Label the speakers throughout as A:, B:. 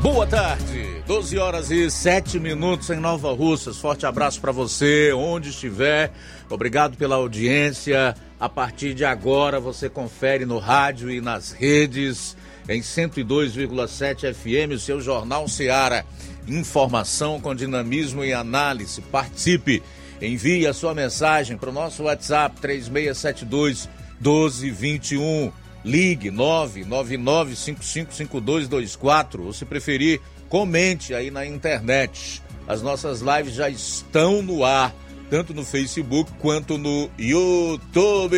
A: Boa tarde, 12 horas e 7 minutos em Nova Russas. Forte abraço para você, onde estiver. Obrigado pela audiência. A partir de agora você confere no rádio e nas redes em 102,7 FM o seu Jornal Seara. Informação com dinamismo e análise. Participe. Envie a sua mensagem para o nosso WhatsApp 3672 1221. Ligue 999555224 ou se preferir, comente aí na internet. As nossas lives já estão no ar, tanto no Facebook quanto no YouTube.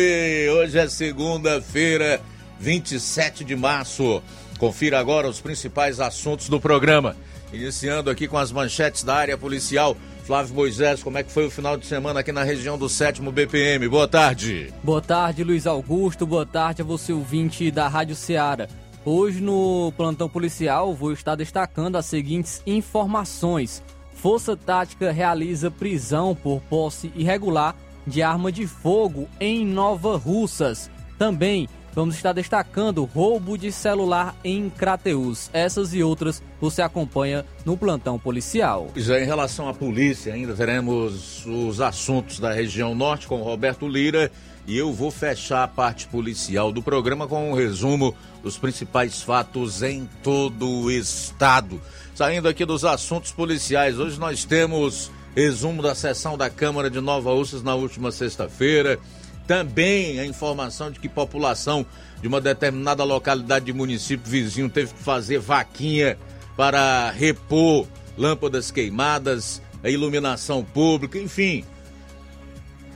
A: Hoje é segunda-feira, 27 de março. Confira agora os principais assuntos do programa. Iniciando aqui com as manchetes da área policial. Flávio Moisés, como é que foi o final de semana aqui na região do sétimo BPM? Boa tarde.
B: Boa tarde, Luiz Augusto. Boa tarde a você, ouvinte da Rádio Ceará. Hoje no plantão policial vou estar destacando as seguintes informações. Força Tática realiza prisão por posse irregular de arma de fogo em Nova Russas. Também vamos estar destacando roubo de celular em Crateus. Essas e outras você acompanha no plantão policial.
A: Já em relação à polícia, ainda teremos os assuntos da região norte com Roberto Lira e eu vou fechar a parte policial do programa com um resumo dos principais fatos em todo o estado. Saindo aqui dos assuntos policiais, hoje nós temos resumo da sessão da Câmara de Nova Ursas na última sexta-feira também a informação de que população de uma determinada localidade de município vizinho teve que fazer vaquinha para repor lâmpadas queimadas, a iluminação pública, enfim.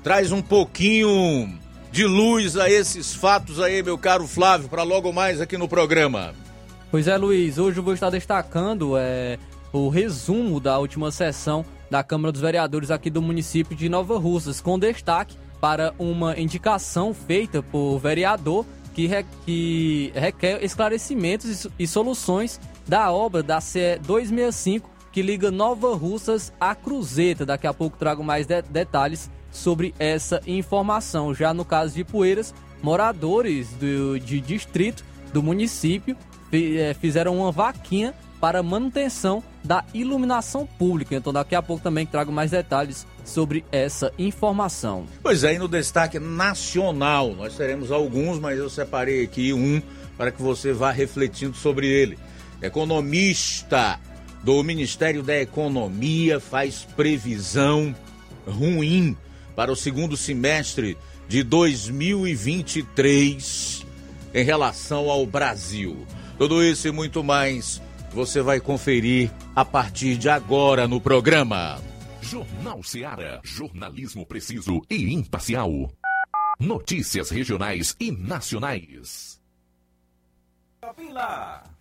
A: Traz um pouquinho de luz a esses fatos aí, meu caro Flávio, para logo mais aqui no programa.
B: Pois é, Luiz, hoje eu vou estar destacando é, o resumo da última sessão da Câmara dos Vereadores aqui do município de Nova Russas, com destaque para uma indicação feita por vereador que, re, que requer esclarecimentos e, soluções da obra da CE 265 que liga Nova Russas à Cruzeta. Daqui a pouco trago mais de, detalhes sobre essa informação. Já no caso de Poeiras, moradores do, de distrito do município eh, fizeram uma vaquinha para manutenção da iluminação pública. Então daqui a pouco também trago mais detalhes sobre essa informação.
A: Pois é, e no destaque nacional, nós teremos alguns, mas eu separei aqui um para que você vá refletindo sobre ele. Economista do Ministério da Economia faz previsão ruim para o segundo semestre de 2023 em relação ao Brasil. Tudo isso e muito mais você vai conferir a partir de agora no programa.
C: Jornal Seara. Jornalismo preciso e imparcial. Notícias regionais e nacionais.
D: Lá.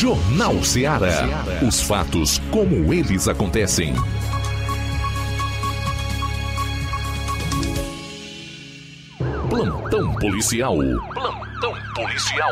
C: Jornal Ceará. Os fatos como eles acontecem. Plantão policial. Plantão policial.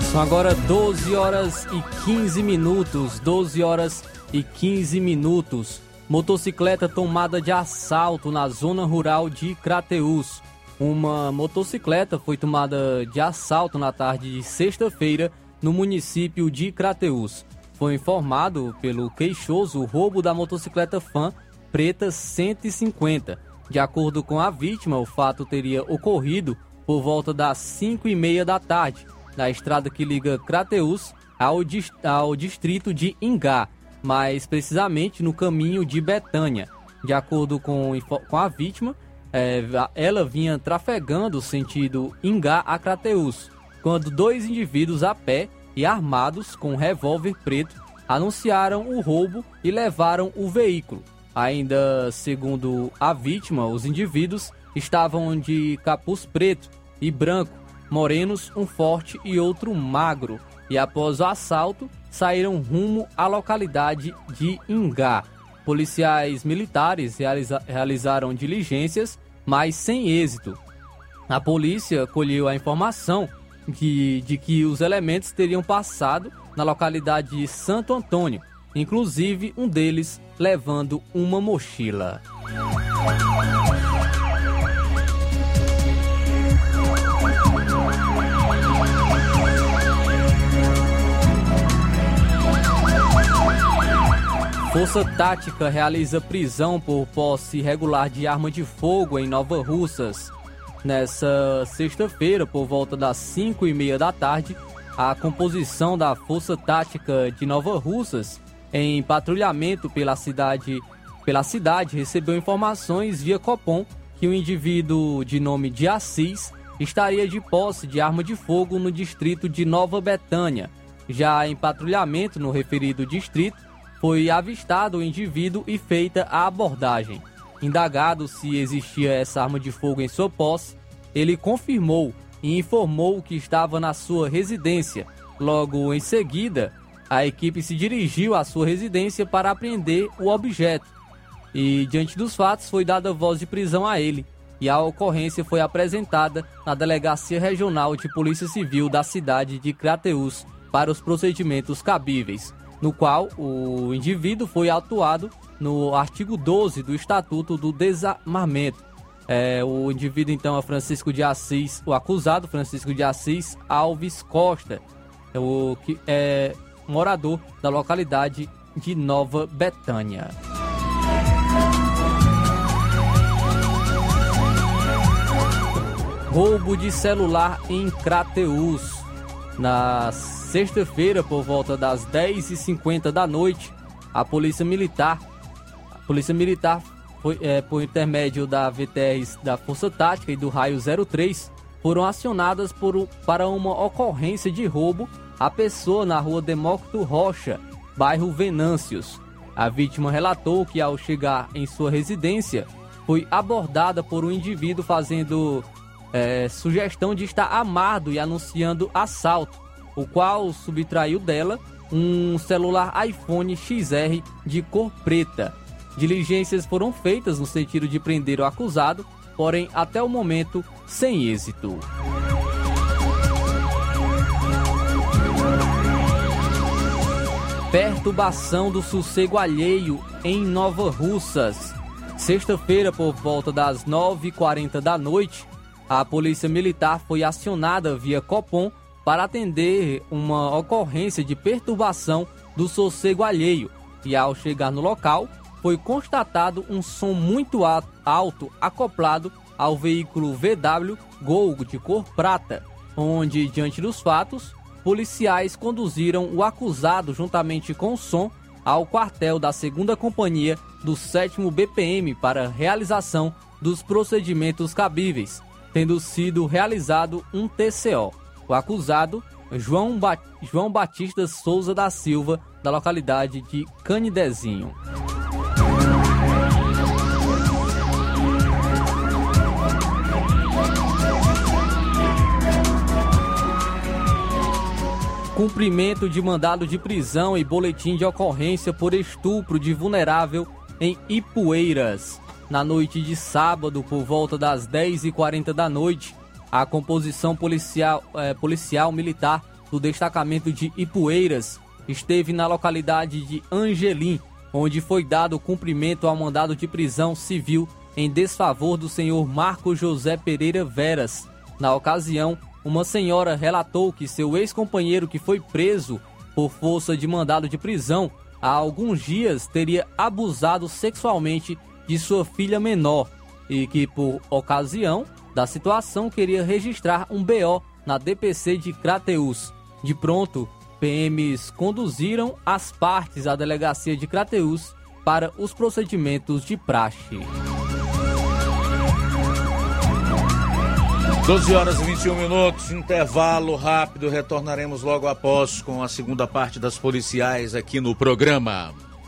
B: São agora 12 horas e 15 minutos. 12 horas e 15 minutos. Motocicleta tomada de assalto na zona rural de Crateús. Uma motocicleta foi tomada de assalto na tarde de sexta-feira no município de Crateús. Foi informado pelo queixoso o roubo da motocicleta Fan Preta 150. De acordo com a vítima, o fato teria ocorrido por volta das 5 e meia da tarde, na estrada que liga Crateús ao, dis ao distrito de Ingá, mais precisamente no caminho de Betânia. De acordo com, com a vítima, é, ela vinha trafegando sentido Ingá a Crateús, quando dois indivíduos a pé e armados com um revólver preto anunciaram o roubo e levaram o veículo. Ainda segundo a vítima, os indivíduos estavam de capuz preto e branco, morenos, um forte e outro magro, e após o assalto saíram rumo à localidade de Ingá. Policiais militares realiza realizaram diligências, mas sem êxito. A polícia colheu a informação de, de que os elementos teriam passado na localidade de Santo Antônio, inclusive um deles levando uma mochila. Força Tática realiza prisão por posse irregular de arma de fogo em Nova Russas. Nessa sexta-feira, por volta das 5 e meia da tarde, a composição da Força Tática de Nova Russas, em patrulhamento pela cidade, pela cidade recebeu informações via Copom que um indivíduo de nome de Assis estaria de posse de arma de fogo no distrito de Nova Betânia. Já em patrulhamento no referido distrito, foi avistado o indivíduo e feita a abordagem. Indagado se existia essa arma de fogo em sua posse, ele confirmou e informou que estava na sua residência. Logo em seguida, a equipe se dirigiu à sua residência para apreender o objeto. E, diante dos fatos, foi dada voz de prisão a ele. E a ocorrência foi apresentada na Delegacia Regional de Polícia Civil da cidade de Crateús para os procedimentos cabíveis, no qual o indivíduo foi atuado no artigo 12 do Estatuto do Desarmamento. É, o indivíduo, então, é Francisco de Assis, o acusado, Francisco de Assis Alves Costa, é o que é morador da localidade de Nova Betânia. Roubo de celular em Crateús. Na sexta-feira, por volta das 10h50 da noite, a Polícia Militar, a Polícia Militar foi, é, por intermédio da VTRs da Força Tática e do Raio 03, foram acionadas por, para uma ocorrência de roubo a pessoa na rua Demócrito Rocha, bairro Venâncios. A vítima relatou que ao chegar em sua residência, foi abordada por um indivíduo fazendo é, sugestão de estar amado e anunciando assalto, o qual subtraiu dela um celular iPhone XR de cor preta. Diligências foram feitas no sentido de prender o acusado, porém até o momento sem êxito. Perturbação do sossego alheio em Nova Russas. Sexta-feira, por volta das 9h40 da noite, a Polícia Militar foi acionada via Copom para atender uma ocorrência de perturbação do sossego alheio e, ao chegar no local, foi constatado um som muito alto acoplado ao veículo VW Gol de cor prata, onde, diante dos fatos, policiais conduziram o acusado juntamente com o som ao quartel da 2 Companhia do 7 BPM para realização dos procedimentos cabíveis, tendo sido realizado um TCO. O acusado, João, ba João Batista Souza da Silva, da localidade de Canidezinho. Cumprimento de mandado de prisão e boletim de ocorrência por estupro de vulnerável em Ipueiras. Na noite de sábado, por volta das 10h40 da noite, a composição policial, eh, policial militar do destacamento de Ipueiras esteve na localidade de Angelim, onde foi dado cumprimento ao mandado de prisão civil em desfavor do senhor Marco José Pereira Veras. Na ocasião, uma senhora relatou que seu ex-companheiro, que foi preso por força de mandado de prisão, há alguns dias teria abusado sexualmente de sua filha menor e que, por ocasião da situação, queria registrar um BO na DPC de Crateus. De pronto, PMs conduziram as partes à delegacia de Crateus para os procedimentos de praxe.
A: 12 horas e 21 minutos, intervalo rápido, retornaremos logo após com a segunda parte das policiais aqui no programa.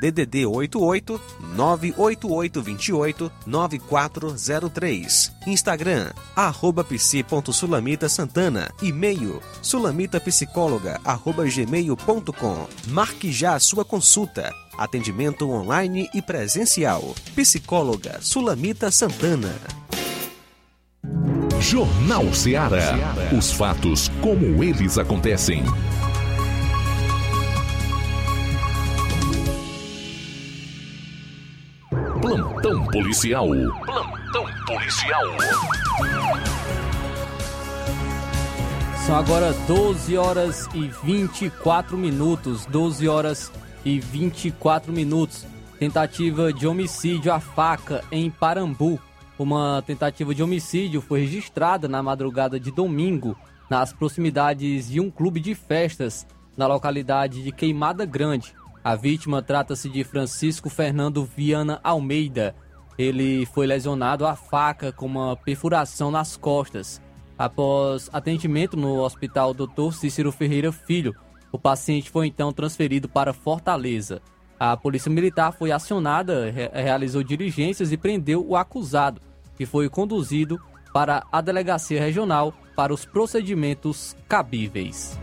E: DDD 88 98828 9403. Instagram arroba psi.sulamita Santana. E-mail sulamitapsicóloga arroba gmail.com. Marque já a sua consulta. Atendimento online e presencial. Psicóloga Sulamita Santana.
C: Jornal Ceará. Os fatos como eles acontecem. Plantão policial. Plantão policial.
B: São agora 12 horas e 24 minutos. 12 horas e 24 minutos. Tentativa de homicídio à faca em Parambu. Uma tentativa de homicídio foi registrada na madrugada de domingo nas proximidades de um clube de festas na localidade de Queimada Grande. A vítima trata-se de Francisco Fernando Viana Almeida. Ele foi lesionado à faca com uma perfuração nas costas. Após atendimento no hospital Dr. Cícero Ferreira Filho, o paciente foi então transferido para Fortaleza. A polícia militar foi acionada, re realizou diligências e prendeu o acusado, que foi conduzido para a delegacia regional para os procedimentos cabíveis.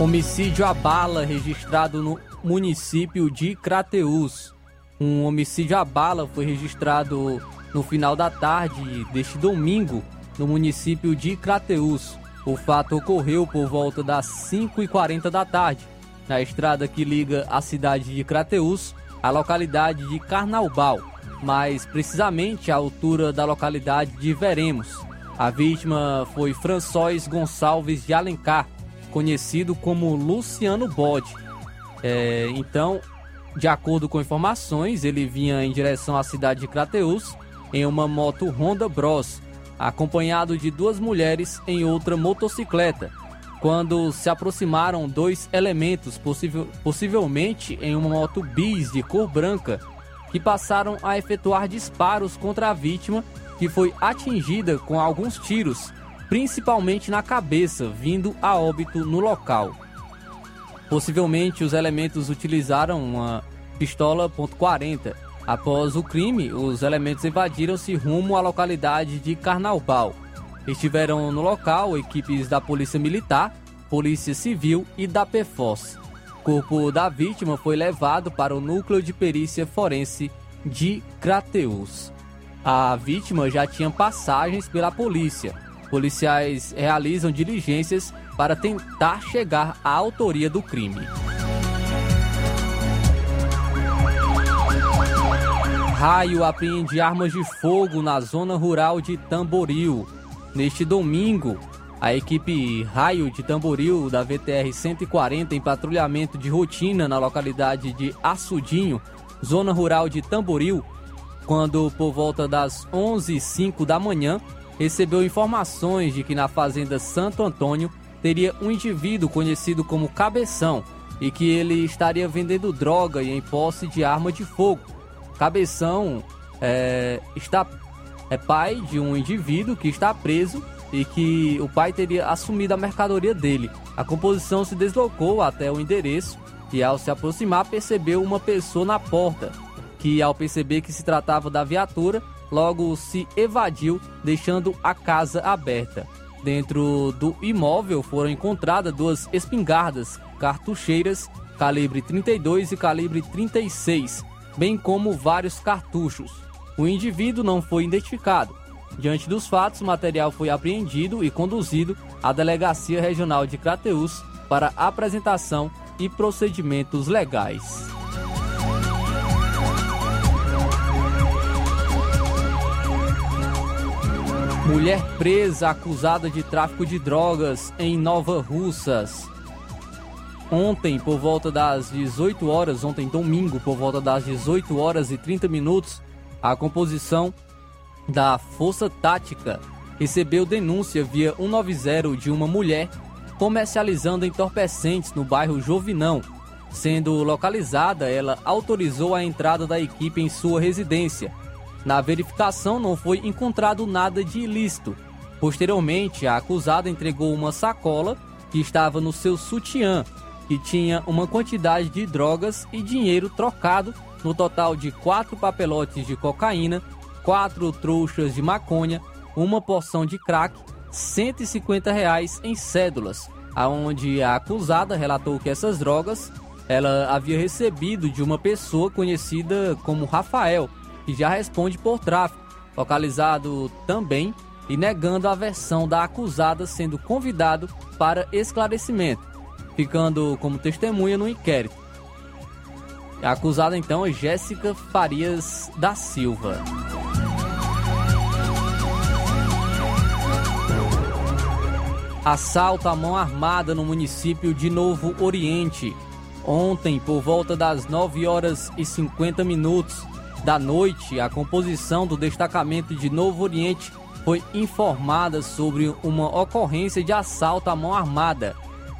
B: Homicídio à bala registrado no município de Crateús. Um homicídio à bala foi registrado no final da tarde deste domingo no município de Crateús. O fato ocorreu por volta das 5h40 da tarde, na estrada que liga a cidade de Crateús à localidade de Carnaubal, mais precisamente à altura da localidade de Veremos. A vítima foi François Gonçalves de Alencar, conhecido como Luciano Bode. É, então, de acordo com informações, ele vinha em direção à cidade de Crateús em uma moto Honda Bros, acompanhado de duas mulheres em outra motocicleta. Quando se aproximaram dois elementos, possível, possivelmente em uma moto bis de cor branca, que passaram a efetuar disparos contra a vítima, que foi atingida com alguns tiros, principalmente na cabeça, vindo a óbito no local. Possivelmente os elementos utilizaram uma pistola .40. Após o crime, os elementos evadiram-se rumo à localidade de Carnaubal. Estiveram no local equipes da Polícia Militar, Polícia Civil e da PFOS. O corpo da vítima foi levado para o Núcleo de Perícia Forense de Crateus. A vítima já tinha passagens pela polícia. Policiais realizam diligências para tentar chegar à autoria do crime. Raio apreende armas de fogo na zona rural de Tamboril. Neste domingo, a equipe Raio de Tamboril da VTR 140 em patrulhamento de rotina na localidade de Açudinho, zona rural de Tamboril, quando por volta das 11h05 da manhã recebeu informações de que na fazenda Santo Antônio teria um indivíduo conhecido como Cabeção e que ele estaria vendendo droga e em posse de arma de fogo. Cabeção é, está é pai de um indivíduo que está preso e que o pai teria assumido a mercadoria dele. A composição se deslocou até o endereço e, ao se aproximar, percebeu uma pessoa na porta, que, ao perceber que se tratava da viatura, logo se evadiu, deixando a casa aberta. Dentro do imóvel foram encontradas duas espingardas cartucheiras calibre 32 e calibre 36, bem como vários cartuchos. O indivíduo não foi identificado. Diante dos fatos, o material foi apreendido e conduzido à Delegacia Regional de Crateús para apresentação e procedimentos legais. Mulher presa acusada de tráfico de drogas em Nova Russas. Ontem, por volta das 18 horas, ontem domingo, por volta das 18 horas e 30 minutos, a composição da Força Tática recebeu denúncia via 190 de uma mulher comercializando entorpecentes no bairro Jovinão. Sendo localizada, ela autorizou a entrada da equipe em sua residência. Na verificação, não foi encontrado nada de ilícito. Posteriormente, a acusada entregou uma sacola que estava no seu sutiã, que tinha uma quantidade de drogas e dinheiro trocado, no total de quatro papelotes de cocaína, quatro trouxas de maconha, uma porção de crack, 150 reais em cédulas, aonde a acusada relatou que essas drogas ela havia recebido de uma pessoa conhecida como Rafael, que já responde por tráfico, localizado também e negando a versão da acusada sendo convidado para esclarecimento, ficando como testemunha no inquérito. A acusada então é Jéssica Farias da Silva. Assalto à mão armada no município de Novo Oriente. Ontem, por volta das 9 horas e 50 minutos da noite, a composição do destacamento de Novo Oriente foi informada sobre uma ocorrência de assalto à mão armada,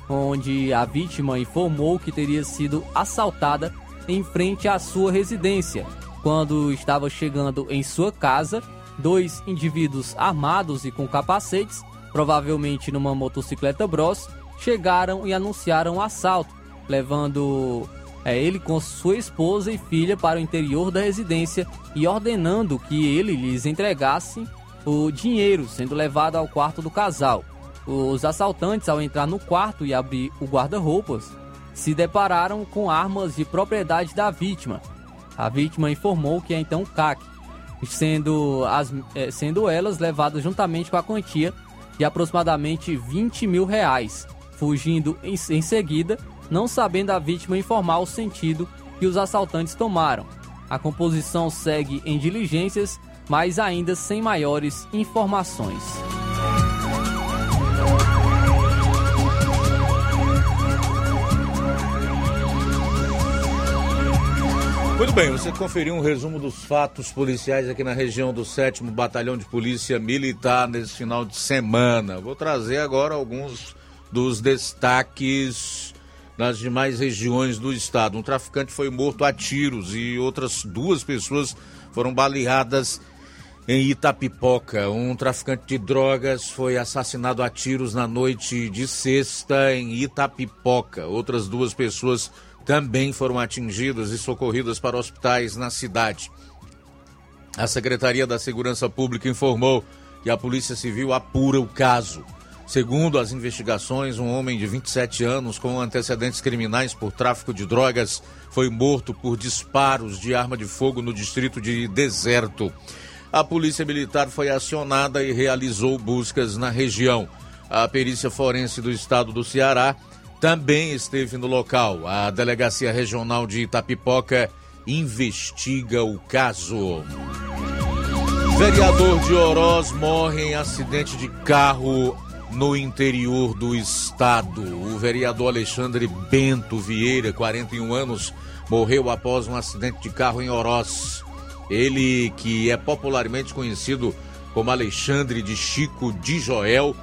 B: onde a vítima informou que teria sido assaltada em frente à sua residência. Quando estava chegando em sua casa, dois indivíduos armados e com capacetes provavelmente numa motocicleta Bros, chegaram e anunciaram o assalto, levando é, ele com sua esposa e filha para o interior da residência e ordenando que ele lhes entregasse o dinheiro, sendo levado ao quarto do casal. Os assaltantes, ao entrar no quarto e abrir o guarda-roupas, se depararam com armas de propriedade da vítima. A vítima informou que é então CAC, sendo, as, é, sendo elas levadas juntamente com a quantia de aproximadamente 20 mil reais, fugindo em, em seguida, não sabendo a vítima informar o sentido que os assaltantes tomaram. A composição segue em diligências, mas ainda sem maiores informações.
A: Muito bem, você conferiu um resumo dos fatos policiais aqui na região do 7 Batalhão de Polícia Militar nesse final de semana. Vou trazer agora alguns dos destaques nas demais regiões do estado. Um traficante foi morto a tiros e outras duas pessoas foram baleadas em Itapipoca. Um traficante de drogas foi assassinado a tiros na noite de sexta em Itapipoca. Outras duas pessoas também foram atingidas e socorridas para hospitais na cidade. A Secretaria da Segurança Pública informou que a Polícia Civil apura o caso. Segundo as investigações, um homem de 27 anos com antecedentes criminais por tráfico de drogas foi morto por disparos de arma de fogo no distrito de Deserto. A Polícia Militar foi acionada e realizou buscas na região. A perícia forense do estado do Ceará também esteve no local. A Delegacia Regional de Itapipoca investiga o caso. Vereador de Oroz morre em acidente de carro no interior do estado. O vereador Alexandre Bento Vieira, 41 anos, morreu após um acidente de carro em Oroz. Ele, que é popularmente conhecido como Alexandre de Chico de Joel,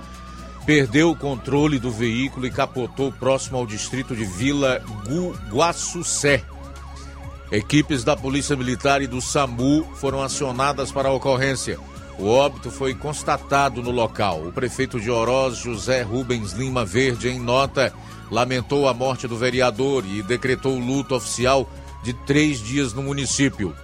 A: perdeu o controle do veículo e capotou próximo ao distrito de Vila Gu Guaçucé. Equipes da Polícia Militar e do SAMU foram acionadas para a ocorrência. O óbito foi constatado no local. O prefeito de Oroz, José Rubens Lima Verde, em nota, lamentou a morte do vereador e decretou luto oficial de três dias no município.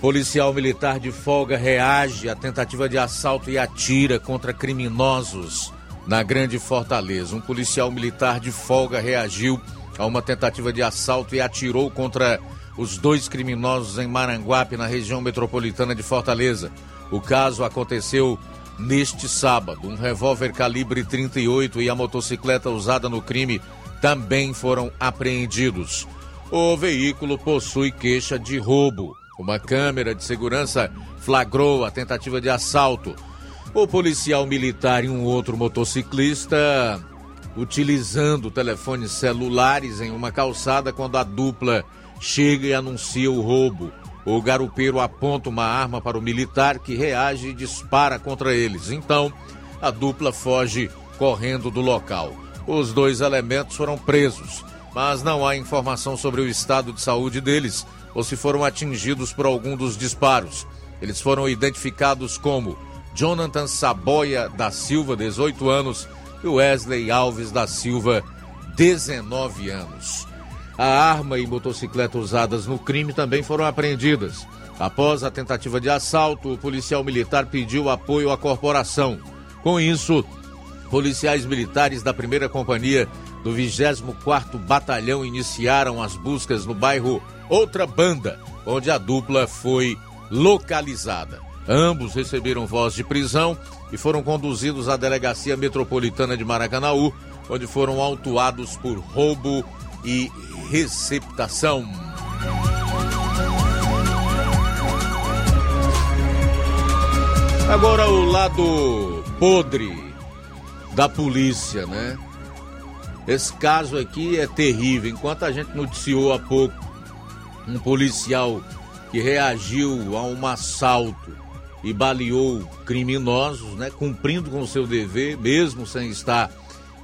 A: Policial militar de folga reage à tentativa de assalto e atira contra criminosos na Grande Fortaleza. Um policial militar de folga reagiu a uma tentativa de assalto e atirou contra os dois criminosos em Maranguape, na região metropolitana de Fortaleza. O caso aconteceu neste sábado. Um revólver calibre 38 e a motocicleta usada no crime também foram apreendidos. O veículo possui queixa de roubo. Uma câmera de segurança flagrou a tentativa de assalto. O policial militar e um outro motociclista utilizando telefones celulares em uma calçada quando a dupla chega e anuncia o roubo. O garupeiro aponta uma arma para o militar que reage e dispara contra eles. Então, a dupla foge correndo do local. Os dois elementos foram presos, mas não há informação sobre o estado de saúde deles ou se foram atingidos por algum dos disparos. Eles foram identificados como Jonathan Saboia da Silva, 18 anos, e Wesley Alves da Silva, 19 anos. A arma e motocicleta usadas no crime também foram apreendidas. Após a tentativa de assalto, o policial militar pediu apoio à corporação. Com isso, policiais militares da primeira companhia do 24º Batalhão iniciaram as buscas no bairro Outra Banda, onde a dupla foi localizada. Ambos receberam voz de prisão e foram conduzidos à Delegacia Metropolitana de Maracanaú, onde foram autuados por roubo e receptação. Agora o lado podre da polícia, né? Esse caso aqui é terrível. Enquanto a gente noticiou há pouco um policial que reagiu a um assalto e baleou criminosos, né, cumprindo com seu dever, mesmo sem estar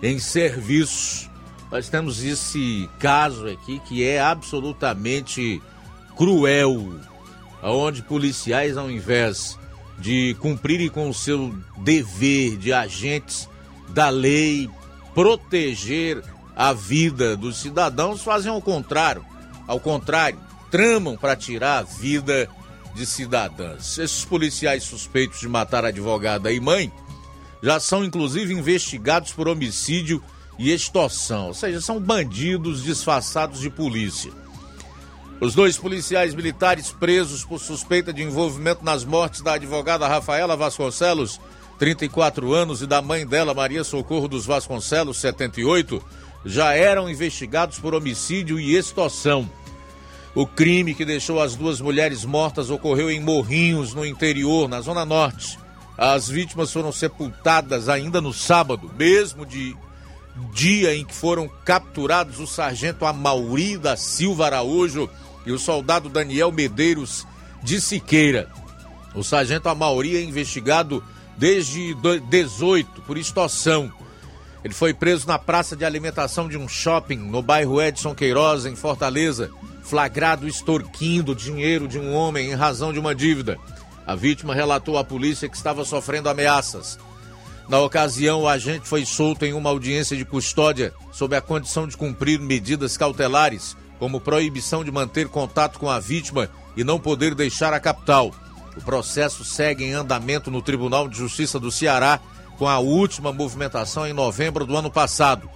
A: em serviço. Nós temos esse caso aqui que é absolutamente cruel, onde policiais, ao invés de cumprirem com o seu dever de agentes da lei, proteger a vida dos cidadãos, fazem ao contrário. Ao contrário, tramam para tirar a vida de cidadãs. Esses policiais suspeitos de matar a advogada e mãe já são inclusive investigados por homicídio e extorsão, ou seja, são bandidos disfarçados de polícia. Os dois policiais militares presos por suspeita de envolvimento nas mortes da advogada Rafaela Vasconcelos, 34 anos, e da mãe dela, Maria Socorro dos Vasconcelos, 78, já eram investigados por homicídio e extorsão. O crime que deixou as duas mulheres mortas ocorreu em Morrinhos, no interior, na Zona Norte. As vítimas foram sepultadas ainda no sábado, mesmo de dia em que foram capturados o sargento Amauri da Silva Araújo e o soldado Daniel Medeiros de Siqueira. O sargento Amauri é investigado desde 18 por extorsão. Ele foi preso na praça de alimentação de um shopping no bairro Edson Queiroz, em Fortaleza flagrado extorquindo dinheiro de um homem em razão de uma dívida. A vítima relatou à polícia que estava sofrendo ameaças. Na ocasião, o agente foi solto em uma audiência de custódia sob a condição de cumprir medidas cautelares, como proibição de manter contato com a vítima e não poder deixar a capital. O processo segue em andamento no Tribunal de Justiça do Ceará, com a última movimentação em novembro do ano passado.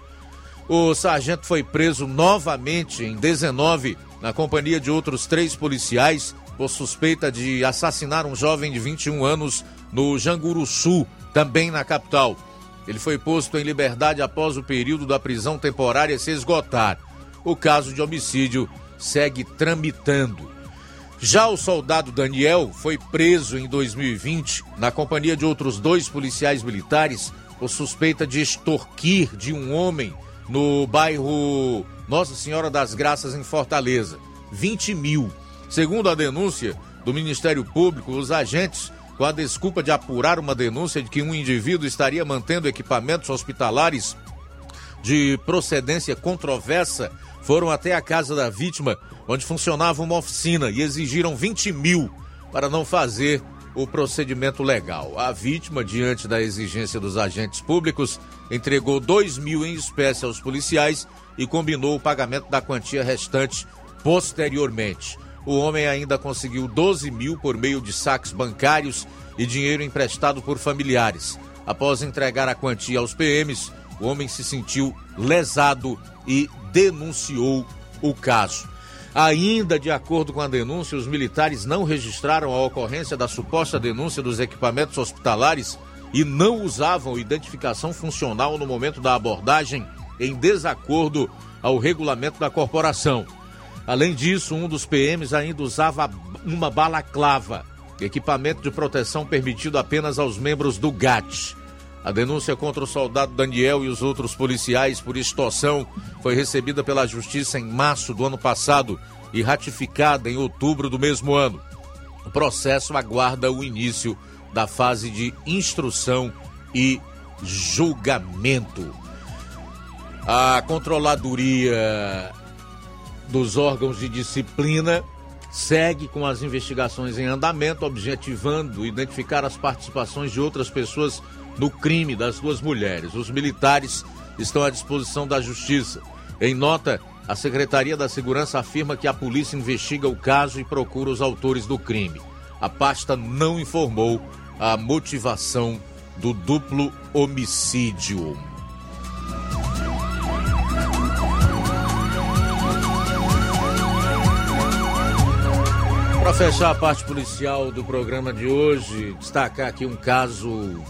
A: O sargento foi preso novamente em 19 na companhia de outros três policiais, por suspeita de assassinar um jovem de 21 anos no Janguruçu, também na capital. Ele foi posto em liberdade após o período da prisão temporária se esgotar. O caso de homicídio segue tramitando. Já o soldado Daniel foi preso em 2020 na companhia de outros dois policiais militares por suspeita de extorquir de um homem no bairro Nossa Senhora das Graças, em Fortaleza. 20 mil. Segundo a denúncia do Ministério Público, os agentes com a desculpa de apurar uma denúncia de que um indivíduo estaria mantendo equipamentos hospitalares de procedência controversa, foram até a casa da vítima, onde funcionava uma oficina, e exigiram 20 mil para não fazer o procedimento legal. A vítima, diante da exigência dos agentes públicos, entregou 2 mil em espécie aos policiais e combinou o pagamento da quantia restante posteriormente. O homem ainda conseguiu 12 mil por meio de saques bancários e dinheiro emprestado por familiares. Após entregar a quantia aos PMs, o homem se sentiu lesado e denunciou o caso. Ainda de acordo com a denúncia, os militares não registraram a ocorrência da suposta denúncia dos equipamentos hospitalares e não usavam identificação funcional no momento da abordagem, em desacordo ao regulamento da corporação. Além disso, um dos PMs ainda usava uma balaclava, equipamento de proteção permitido apenas aos membros do GAT. A denúncia contra o soldado Daniel e os outros policiais por extorsão foi recebida pela Justiça em março do ano passado e ratificada em outubro do mesmo ano. O processo aguarda o início da fase de instrução e julgamento. A controladoria dos órgãos de disciplina segue com as investigações em andamento, objetivando identificar as participações de outras pessoas no crime das duas mulheres. Os militares estão à disposição da justiça. Em nota, a Secretaria da Segurança afirma que a polícia investiga o caso e procura os autores do crime. A pasta não informou a motivação do duplo homicídio. Para fechar a parte policial do programa de hoje, destacar aqui um caso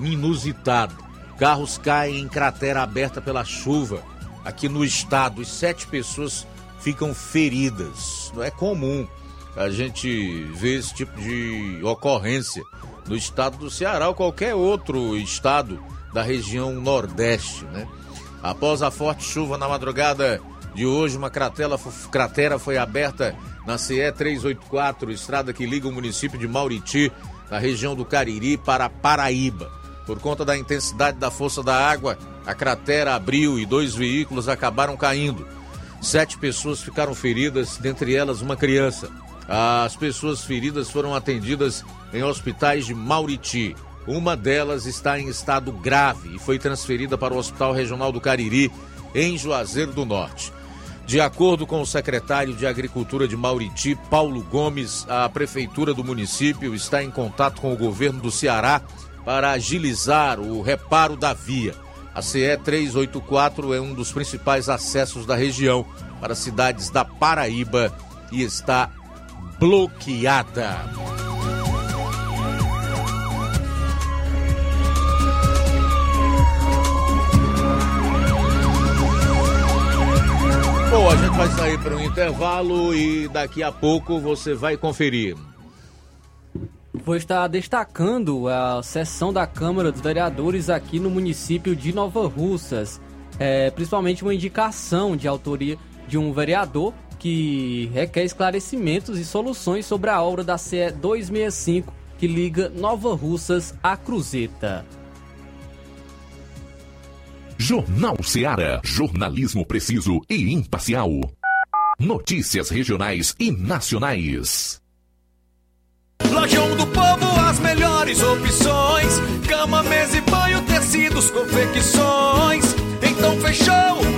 A: inusitado. Carros caem em cratera aberta pela chuva aqui no estado e sete pessoas ficam feridas. Não é comum a gente ver esse tipo de ocorrência no estado do Ceará ou qualquer outro estado da região nordeste, né? Após a forte chuva na madrugada de hoje, uma cratera, foi aberta na CE 384, estrada que liga o município de Mauriti, na região do Cariri, para Paraíba. Por conta da intensidade da força da água, a cratera abriu e dois veículos acabaram caindo. Sete pessoas ficaram feridas, dentre elas uma criança. As pessoas feridas foram atendidas em hospitais de Mauriti. Uma delas está em estado grave e foi transferida para o Hospital Regional do Cariri, em Juazeiro do Norte. De acordo com o secretário de Agricultura de Mauriti, Paulo Gomes, a prefeitura do município está em contato com o governo do Ceará para agilizar o reparo da via. A CE 384 é um dos principais acessos da região para cidades da Paraíba e está bloqueada. Bom, a gente vai sair para um intervalo e daqui a pouco você vai conferir
B: vou estar destacando a sessão da Câmara dos Vereadores aqui no município de Nova Russas. É, principalmente uma indicação de autoria de um vereador que requer esclarecimentos e soluções sobre a obra da CE 265 que liga Nova Russas à Cruzeta.
C: Jornal Seara. Jornalismo preciso e imparcial. Notícias regionais e nacionais.
F: Lojão do Povo, as melhores opções: cama, mesa e banho, tecidos, confecções. Então fechou,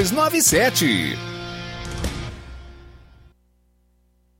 C: 62
G: 297.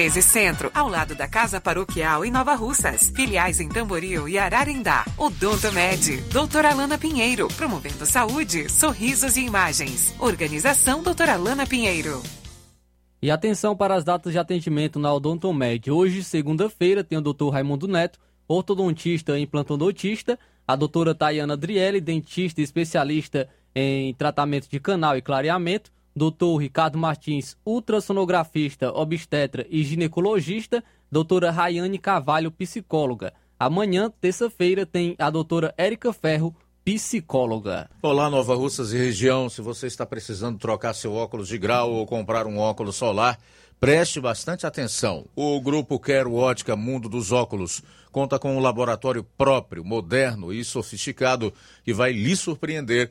G: 13 Centro, ao lado da Casa Paroquial em Nova Russas. Filiais em Tamboril e Ararindá. Odonto Med, doutora Alana Pinheiro, promovendo saúde, sorrisos e imagens. Organização doutora Alana Pinheiro.
B: E atenção para as datas de atendimento na Odontomed. Hoje, segunda-feira, tem o doutor Raimundo Neto, ortodontista e implantodontista, a doutora Tayana Drielli, dentista especialista em tratamento de canal e clareamento, doutor Ricardo Martins, ultrassonografista, obstetra e ginecologista, doutora Rayane Cavalho, psicóloga. Amanhã, terça-feira, tem a doutora Érica Ferro, psicóloga.
A: Olá, Nova Russas e região. Se você está precisando trocar seu óculos de grau ou comprar um óculos solar, preste bastante atenção. O grupo Quero Ótica Mundo dos Óculos conta com um laboratório próprio, moderno e sofisticado que vai lhe surpreender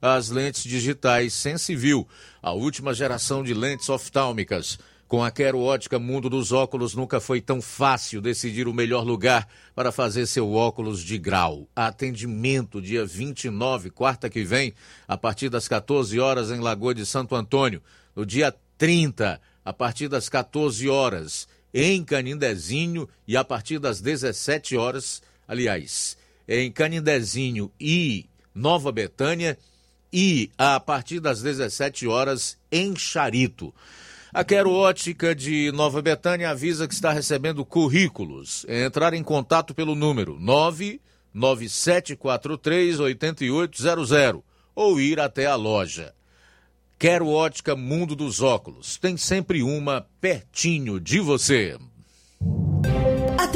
A: as lentes digitais Sensiview, a última geração de lentes oftálmicas. Com a Quero Ótica Mundo dos Óculos, nunca foi tão fácil decidir o melhor lugar para fazer seu óculos de grau. Atendimento dia 29, quarta que vem, a partir das 14 horas em Lagoa de Santo Antônio. No dia 30, a partir das 14 horas, em Canindezinho e a partir das 17 horas, aliás, em Canindezinho e Nova Betânia e a partir das 17 horas em Charito. A Quero Ótica de Nova Betânia avisa que está recebendo currículos. Entrar em contato pelo número 997438800 ou ir até a loja. Quero Ótica Mundo dos Óculos. Tem sempre uma pertinho de você.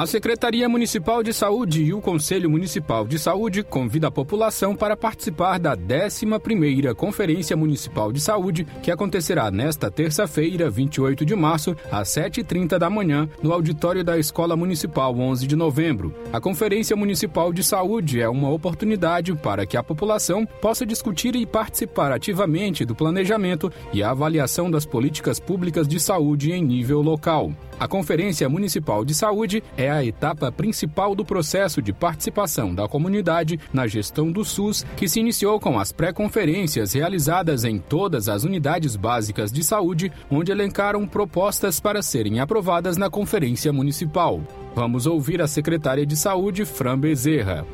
H: A Secretaria Municipal de Saúde e o Conselho Municipal de Saúde convida a população para participar da 11ª Conferência Municipal de Saúde, que acontecerá nesta terça-feira, 28 de março, às 7h30 da manhã, no auditório da Escola Municipal 11 de novembro. A Conferência Municipal de Saúde é uma oportunidade para que a população possa discutir e participar ativamente do planejamento e avaliação das políticas públicas de saúde em nível local. A Conferência Municipal de Saúde é a etapa principal do processo de participação da comunidade na gestão do SUS, que se iniciou com as pré-conferências realizadas em todas as unidades básicas de saúde, onde elencaram propostas para serem aprovadas na Conferência Municipal. Vamos ouvir a secretária de Saúde, Fran Bezerra.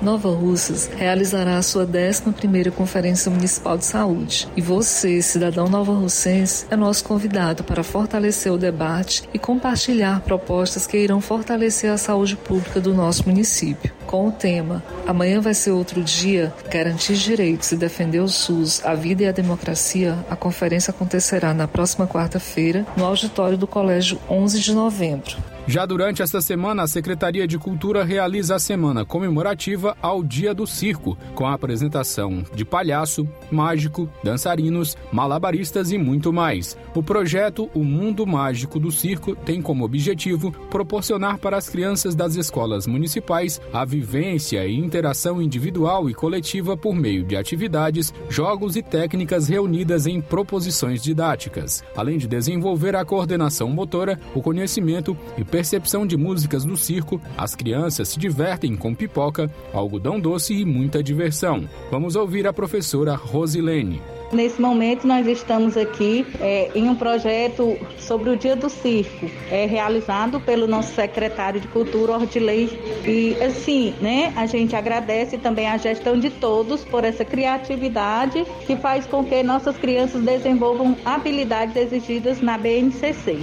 I: Nova Russas realizará a sua 11ª Conferência Municipal de Saúde. E você, cidadão nova russense, é nosso convidado para fortalecer o debate e compartilhar propostas que irão fortalecer a saúde pública do nosso município. Com o tema Amanhã vai ser outro dia, garantir direitos e defender o SUS, a vida e a democracia, a conferência acontecerá na próxima quarta-feira no auditório do Colégio 11 de novembro.
H: Já durante esta semana, a Secretaria de Cultura realiza a semana comemorativa ao Dia do Circo, com a apresentação de palhaço, mágico, dançarinos, malabaristas e muito mais. O projeto O Mundo Mágico do Circo tem como objetivo proporcionar para as crianças das escolas municipais a vivência e interação individual e coletiva por meio de atividades, jogos e técnicas reunidas em proposições didáticas, além de desenvolver a coordenação motora, o conhecimento e percepção de músicas do circo, as crianças se divertem com pipoca, algodão doce e muita diversão. Vamos ouvir a professora Rosilene.
J: Nesse momento, nós estamos aqui é, em um projeto sobre o Dia do Circo, é, realizado pelo nosso secretário de Cultura, Ordilei. E, assim, né, a gente agradece também a gestão de todos por essa criatividade que faz com que nossas crianças desenvolvam habilidades exigidas na BNCC.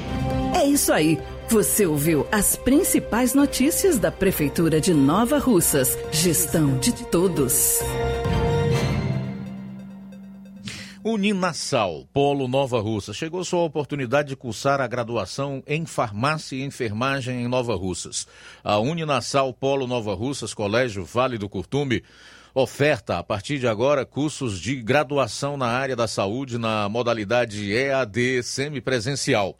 K: É isso aí. Você ouviu as principais notícias da Prefeitura de Nova Russas. Gestão de todos.
A: Uninasal, Polo Nova Russa. Chegou sua oportunidade de cursar a graduação em farmácia e enfermagem em Nova Russas. A Uninasal Polo Nova Russas, Colégio Vale do Curtume, oferta a partir de agora cursos de graduação na área da saúde na modalidade EAD semipresencial.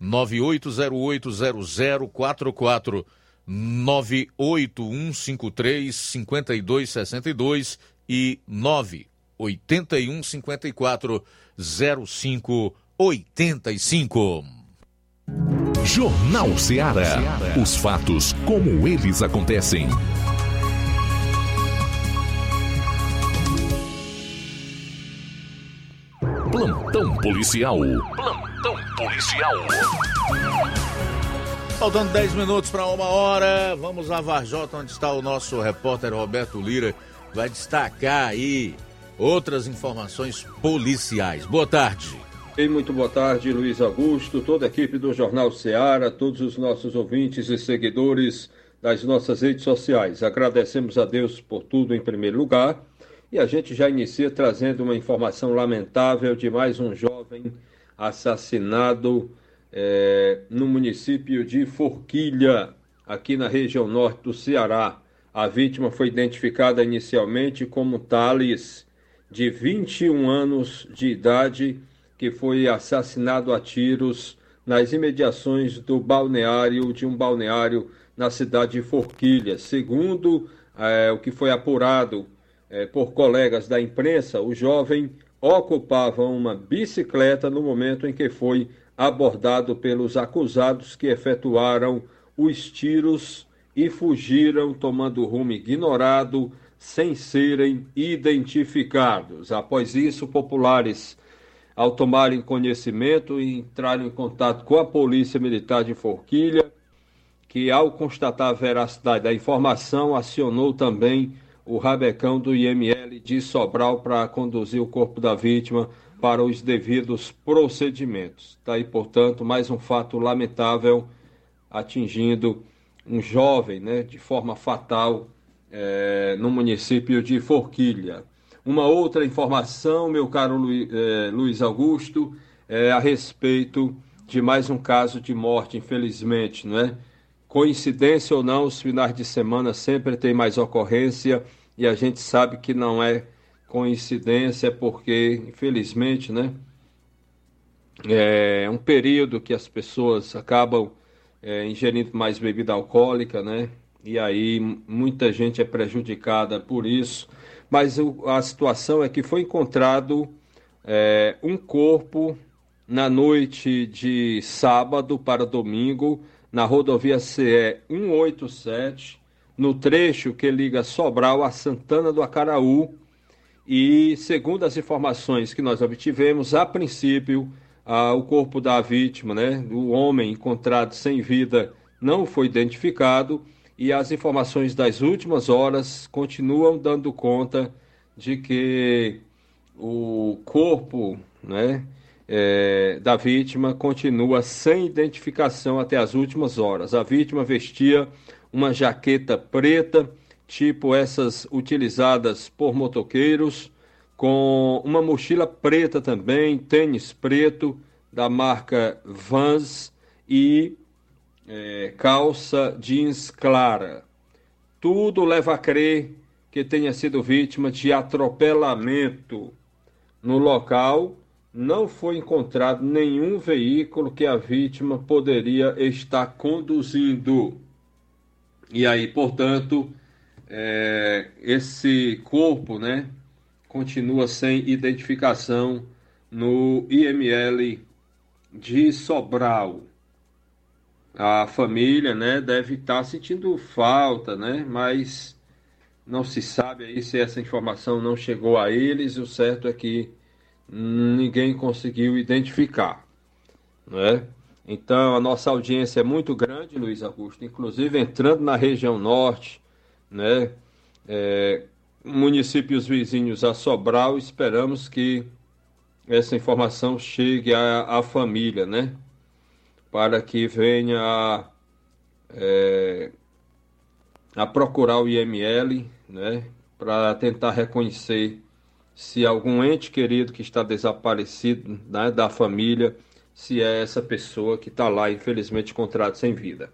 A: 98080044 98153 5262 e 98154 0585.
L: Jornal Ceará. Os fatos como eles acontecem. Plantão policial.
A: Plantão policial. Faltando 10 minutos para uma hora, vamos a Varjota, onde está o nosso repórter Roberto Lira, vai destacar aí outras informações policiais. Boa tarde.
M: E muito boa tarde, Luiz Augusto, toda a equipe do Jornal Ceará, todos os nossos ouvintes e seguidores das nossas redes sociais. Agradecemos a Deus por tudo em primeiro lugar e a gente já inicia trazendo uma informação lamentável de mais um jovem assassinado é, no município de Forquilha, aqui na região norte do Ceará. A vítima foi identificada inicialmente como Thales, de 21 anos de idade, que foi assassinado a tiros nas imediações do balneário, de um balneário na cidade de Forquilha. Segundo é, o que foi apurado é, por colegas da imprensa, o jovem ocupava uma bicicleta no momento em que foi abordado pelos acusados que efetuaram os tiros e fugiram tomando rumo ignorado sem serem identificados. Após isso, populares, ao tomarem conhecimento, entraram em contato com a Polícia Militar de Forquilha, que, ao constatar a veracidade da informação, acionou também o rabecão do IML de Sobral para conduzir o corpo da vítima para os devidos procedimentos. Está aí, portanto, mais um fato lamentável atingindo um jovem né, de forma fatal é, no município de Forquilha. Uma outra informação, meu caro é, Luiz Augusto, é a respeito de mais um caso de morte, infelizmente, não é? Coincidência ou não, os finais de semana sempre tem mais ocorrência e a gente sabe que não é coincidência, porque, infelizmente, né, é um período que as pessoas acabam é, ingerindo mais bebida alcoólica, né, e aí muita gente é prejudicada por isso. Mas o, a situação é que foi encontrado é, um corpo na noite de sábado para domingo na rodovia CE 187 no trecho que liga Sobral a Santana do Acaraú, e, segundo as informações que nós obtivemos, a princípio, o corpo da vítima, né, do homem encontrado sem vida, não foi identificado. E as informações das últimas horas continuam dando conta de que o corpo né, é, da vítima continua sem identificação até as últimas horas. A vítima vestia uma jaqueta preta, tipo essas utilizadas por motoqueiros, com uma mochila preta também, tênis preto da marca Vans e é, calça jeans clara. Tudo leva a crer que tenha sido vítima de atropelamento. No local não foi encontrado nenhum veículo que a vítima poderia estar conduzindo. E aí, portanto, é, esse corpo, né, continua sem identificação no IML de Sobral. A família, né, deve estar sentindo falta, né, mas não se sabe aí se essa informação não chegou a eles. O certo é que ninguém conseguiu identificar, né? Então, a nossa audiência é muito grande, Luiz Augusto, inclusive entrando na região norte, né? É, municípios vizinhos a Sobral, esperamos que essa informação chegue à, à família, né? Para que venha a, é, a procurar o IML, né? Para tentar reconhecer se algum ente querido que está desaparecido né, da família se é essa pessoa que está lá, infelizmente, encontrado sem vida.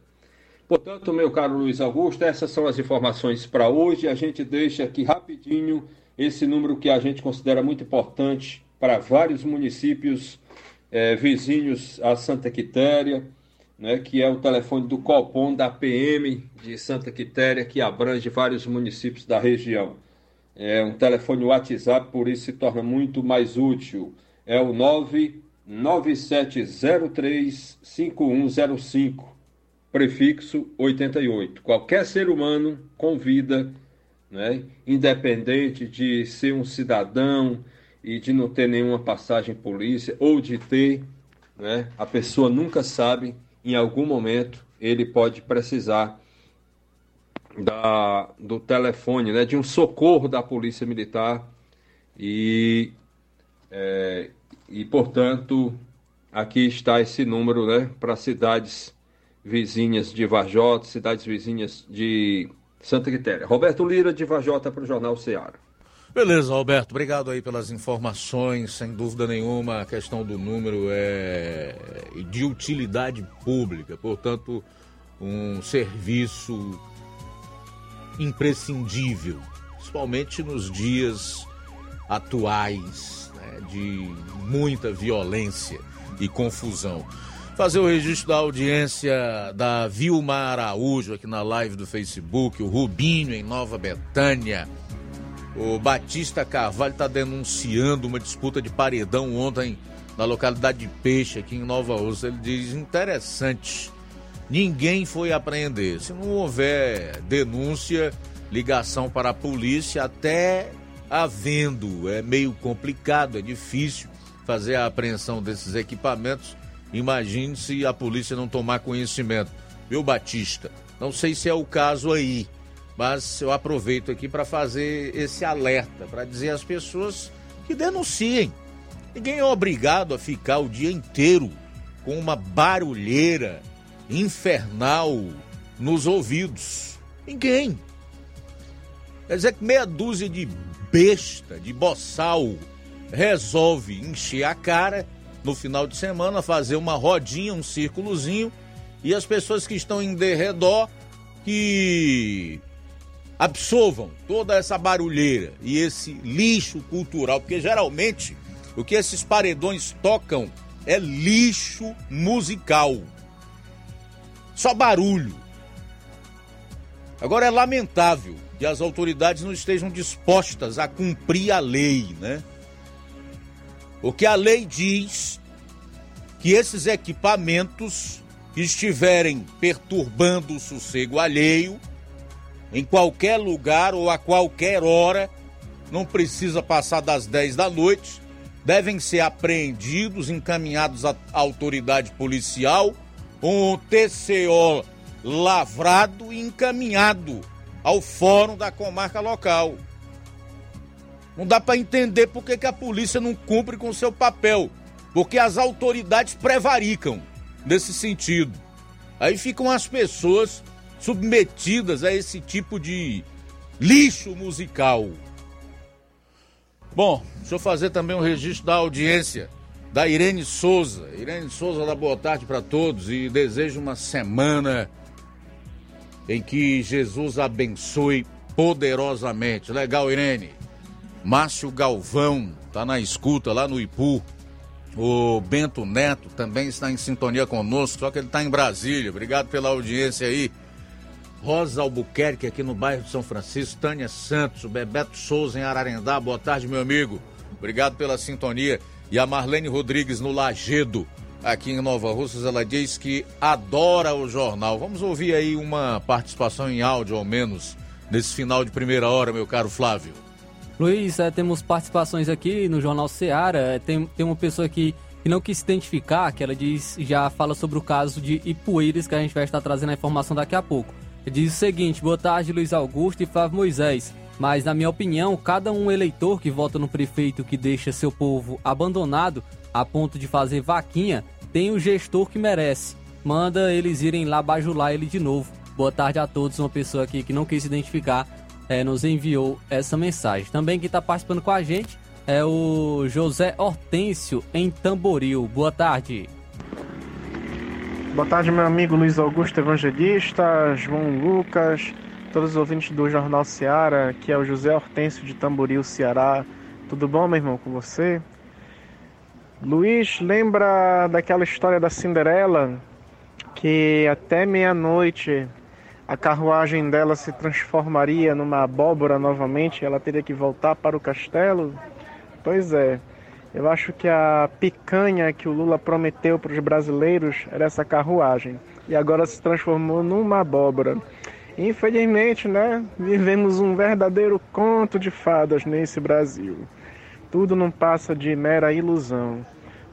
M: Portanto, meu caro Luiz Augusto, essas são as informações para hoje. A gente deixa aqui rapidinho esse número que a gente considera muito importante para vários municípios é, vizinhos a Santa Quitéria, né, que é o telefone do Copom da PM de Santa Quitéria, que abrange vários municípios da região. É um telefone WhatsApp, por isso se torna muito mais útil. É o 9 97035105, prefixo 88. Qualquer ser humano com vida, né, independente de ser um cidadão e de não ter nenhuma passagem polícia ou de ter, né, a pessoa nunca sabe, em algum momento ele pode precisar da, do telefone, né, de um socorro da polícia militar e é, e, portanto, aqui está esse número né, para cidades vizinhas de Vajota, cidades vizinhas de Santa Quitéria. Roberto Lira, de Vajota, para o Jornal Ceará.
A: Beleza, Roberto, obrigado aí pelas informações. Sem dúvida nenhuma, a questão do número é de utilidade pública, portanto, um serviço imprescindível, principalmente nos dias atuais de muita violência e confusão. Fazer o registro da audiência da Vilma Araújo aqui na live do Facebook, o Rubinho em Nova Betânia. O Batista Carvalho está denunciando uma disputa de paredão ontem na localidade de Peixe, aqui em Nova Rússia. Ele diz: interessante, ninguém foi apreender. Se não houver denúncia, ligação para a polícia, até havendo, é meio complicado, é difícil fazer a apreensão desses equipamentos. Imagine se a polícia não tomar conhecimento. Viu, Batista? Não sei se é o caso aí, mas eu aproveito aqui para fazer esse alerta, para dizer às pessoas que denunciem. Ninguém é obrigado a ficar o dia inteiro com uma barulheira infernal nos ouvidos. Ninguém. Quer dizer que meia dúzia de besta, de boçal, resolve encher a cara no final de semana, fazer uma rodinha, um círculozinho, e as pessoas que estão em derredor que absorvam toda essa barulheira e esse lixo cultural, porque geralmente o que esses paredões tocam é lixo musical. Só barulho. Agora é lamentável que as autoridades não estejam dispostas a cumprir a lei, né? O que a lei diz que esses equipamentos que estiverem perturbando o sossego alheio, em qualquer lugar ou a qualquer hora, não precisa passar das 10 da noite, devem ser apreendidos, encaminhados à autoridade policial, um TCO lavrado e encaminhado ao fórum da comarca local. Não dá para entender por que, que a polícia não cumpre com seu papel, porque as autoridades prevaricam nesse sentido. Aí ficam as pessoas submetidas a esse tipo de lixo musical. Bom, deixa eu fazer também um registro da audiência da Irene Souza. Irene Souza, dá boa tarde para todos e desejo uma semana em que Jesus abençoe poderosamente. Legal, Irene. Márcio Galvão tá na escuta lá no Ipu. O Bento Neto também está em sintonia conosco, só que ele está em Brasília. Obrigado pela audiência aí. Rosa Albuquerque aqui no bairro de São Francisco, Tânia Santos, o Bebeto Souza em Ararendá. Boa tarde, meu amigo. Obrigado pela sintonia. E a Marlene Rodrigues no Lagedo, aqui em Nova Russas, ela diz que adora o jornal. Vamos ouvir aí uma participação em áudio, ao menos, nesse final de primeira hora, meu caro Flávio.
B: Luiz, é, temos participações aqui no Jornal Seara. É, tem, tem uma pessoa aqui que não quis se identificar, que ela diz, já fala sobre o caso de Ipueiras, que a gente vai estar trazendo a informação daqui a pouco. Ele diz o seguinte: boa tarde, Luiz Augusto e Flávio Moisés. Mas, na minha opinião, cada um eleitor que vota no prefeito que deixa seu povo abandonado a ponto de fazer vaquinha tem o gestor que merece. Manda eles irem lá bajular ele de novo. Boa tarde a todos. Uma pessoa aqui que não quis se identificar é, nos enviou essa mensagem. Também quem está participando com a gente é o José Hortêncio, em Tamboril. Boa tarde.
N: Boa tarde, meu amigo Luiz Augusto Evangelista, João Lucas, todos os ouvintes do Jornal Seara, que é o José Hortêncio de Tamboril, Ceará. Tudo bom, meu irmão, com você? Luiz, lembra daquela história da Cinderela? Que até meia-noite a carruagem dela se transformaria numa abóbora novamente e ela teria que voltar para o castelo? Pois é, eu acho que a picanha que o Lula prometeu para os brasileiros era essa carruagem e agora se transformou numa abóbora. Infelizmente, né, vivemos um verdadeiro conto de fadas nesse Brasil. Tudo não passa de mera ilusão.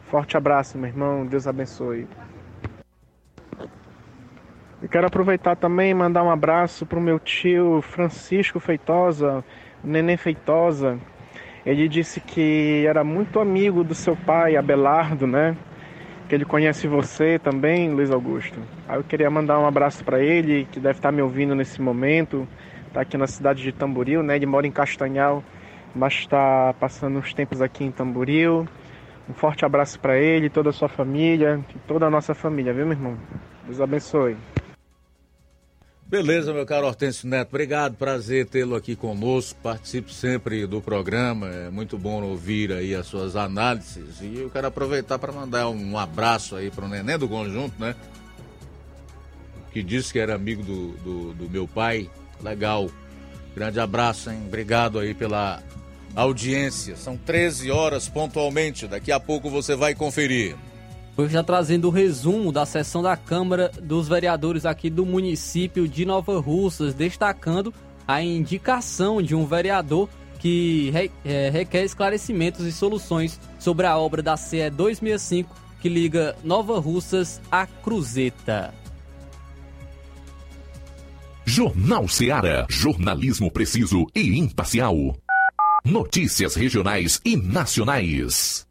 N: Forte abraço, meu irmão. Deus abençoe. Quero aproveitar também e mandar um abraço para o meu tio Francisco Feitosa, Neném Feitosa. Ele disse que era muito amigo do seu pai, Abelardo, né? Que ele conhece você também, Luiz Augusto. Aí eu queria mandar um abraço para ele, que deve estar me ouvindo nesse momento. Está aqui na cidade de Tamboril, né? Ele mora em Castanhal, mas está passando uns tempos aqui em Tamboril. Um forte abraço para ele, toda a sua família, toda a nossa família, viu, meu irmão? Deus abençoe.
A: Beleza, meu caro Hortêncio Neto, obrigado, prazer tê-lo aqui conosco. Participe sempre do programa, é muito bom ouvir aí as suas análises. E eu quero aproveitar para mandar um abraço aí para o neném do conjunto, né? Que disse que era amigo do, do, do meu pai. Legal. Grande abraço, hein? Obrigado aí pela audiência. São 13 horas pontualmente. Daqui a pouco você vai conferir.
B: Hoje já trazendo o resumo da sessão da Câmara dos Vereadores aqui do município de Nova Russas, destacando a indicação de um vereador que re, é, requer esclarecimentos e soluções sobre a obra da CE 265 que liga Nova Russas a Cruzeta.
L: Jornal Seara. Jornalismo preciso e imparcial. Notícias regionais e nacionais.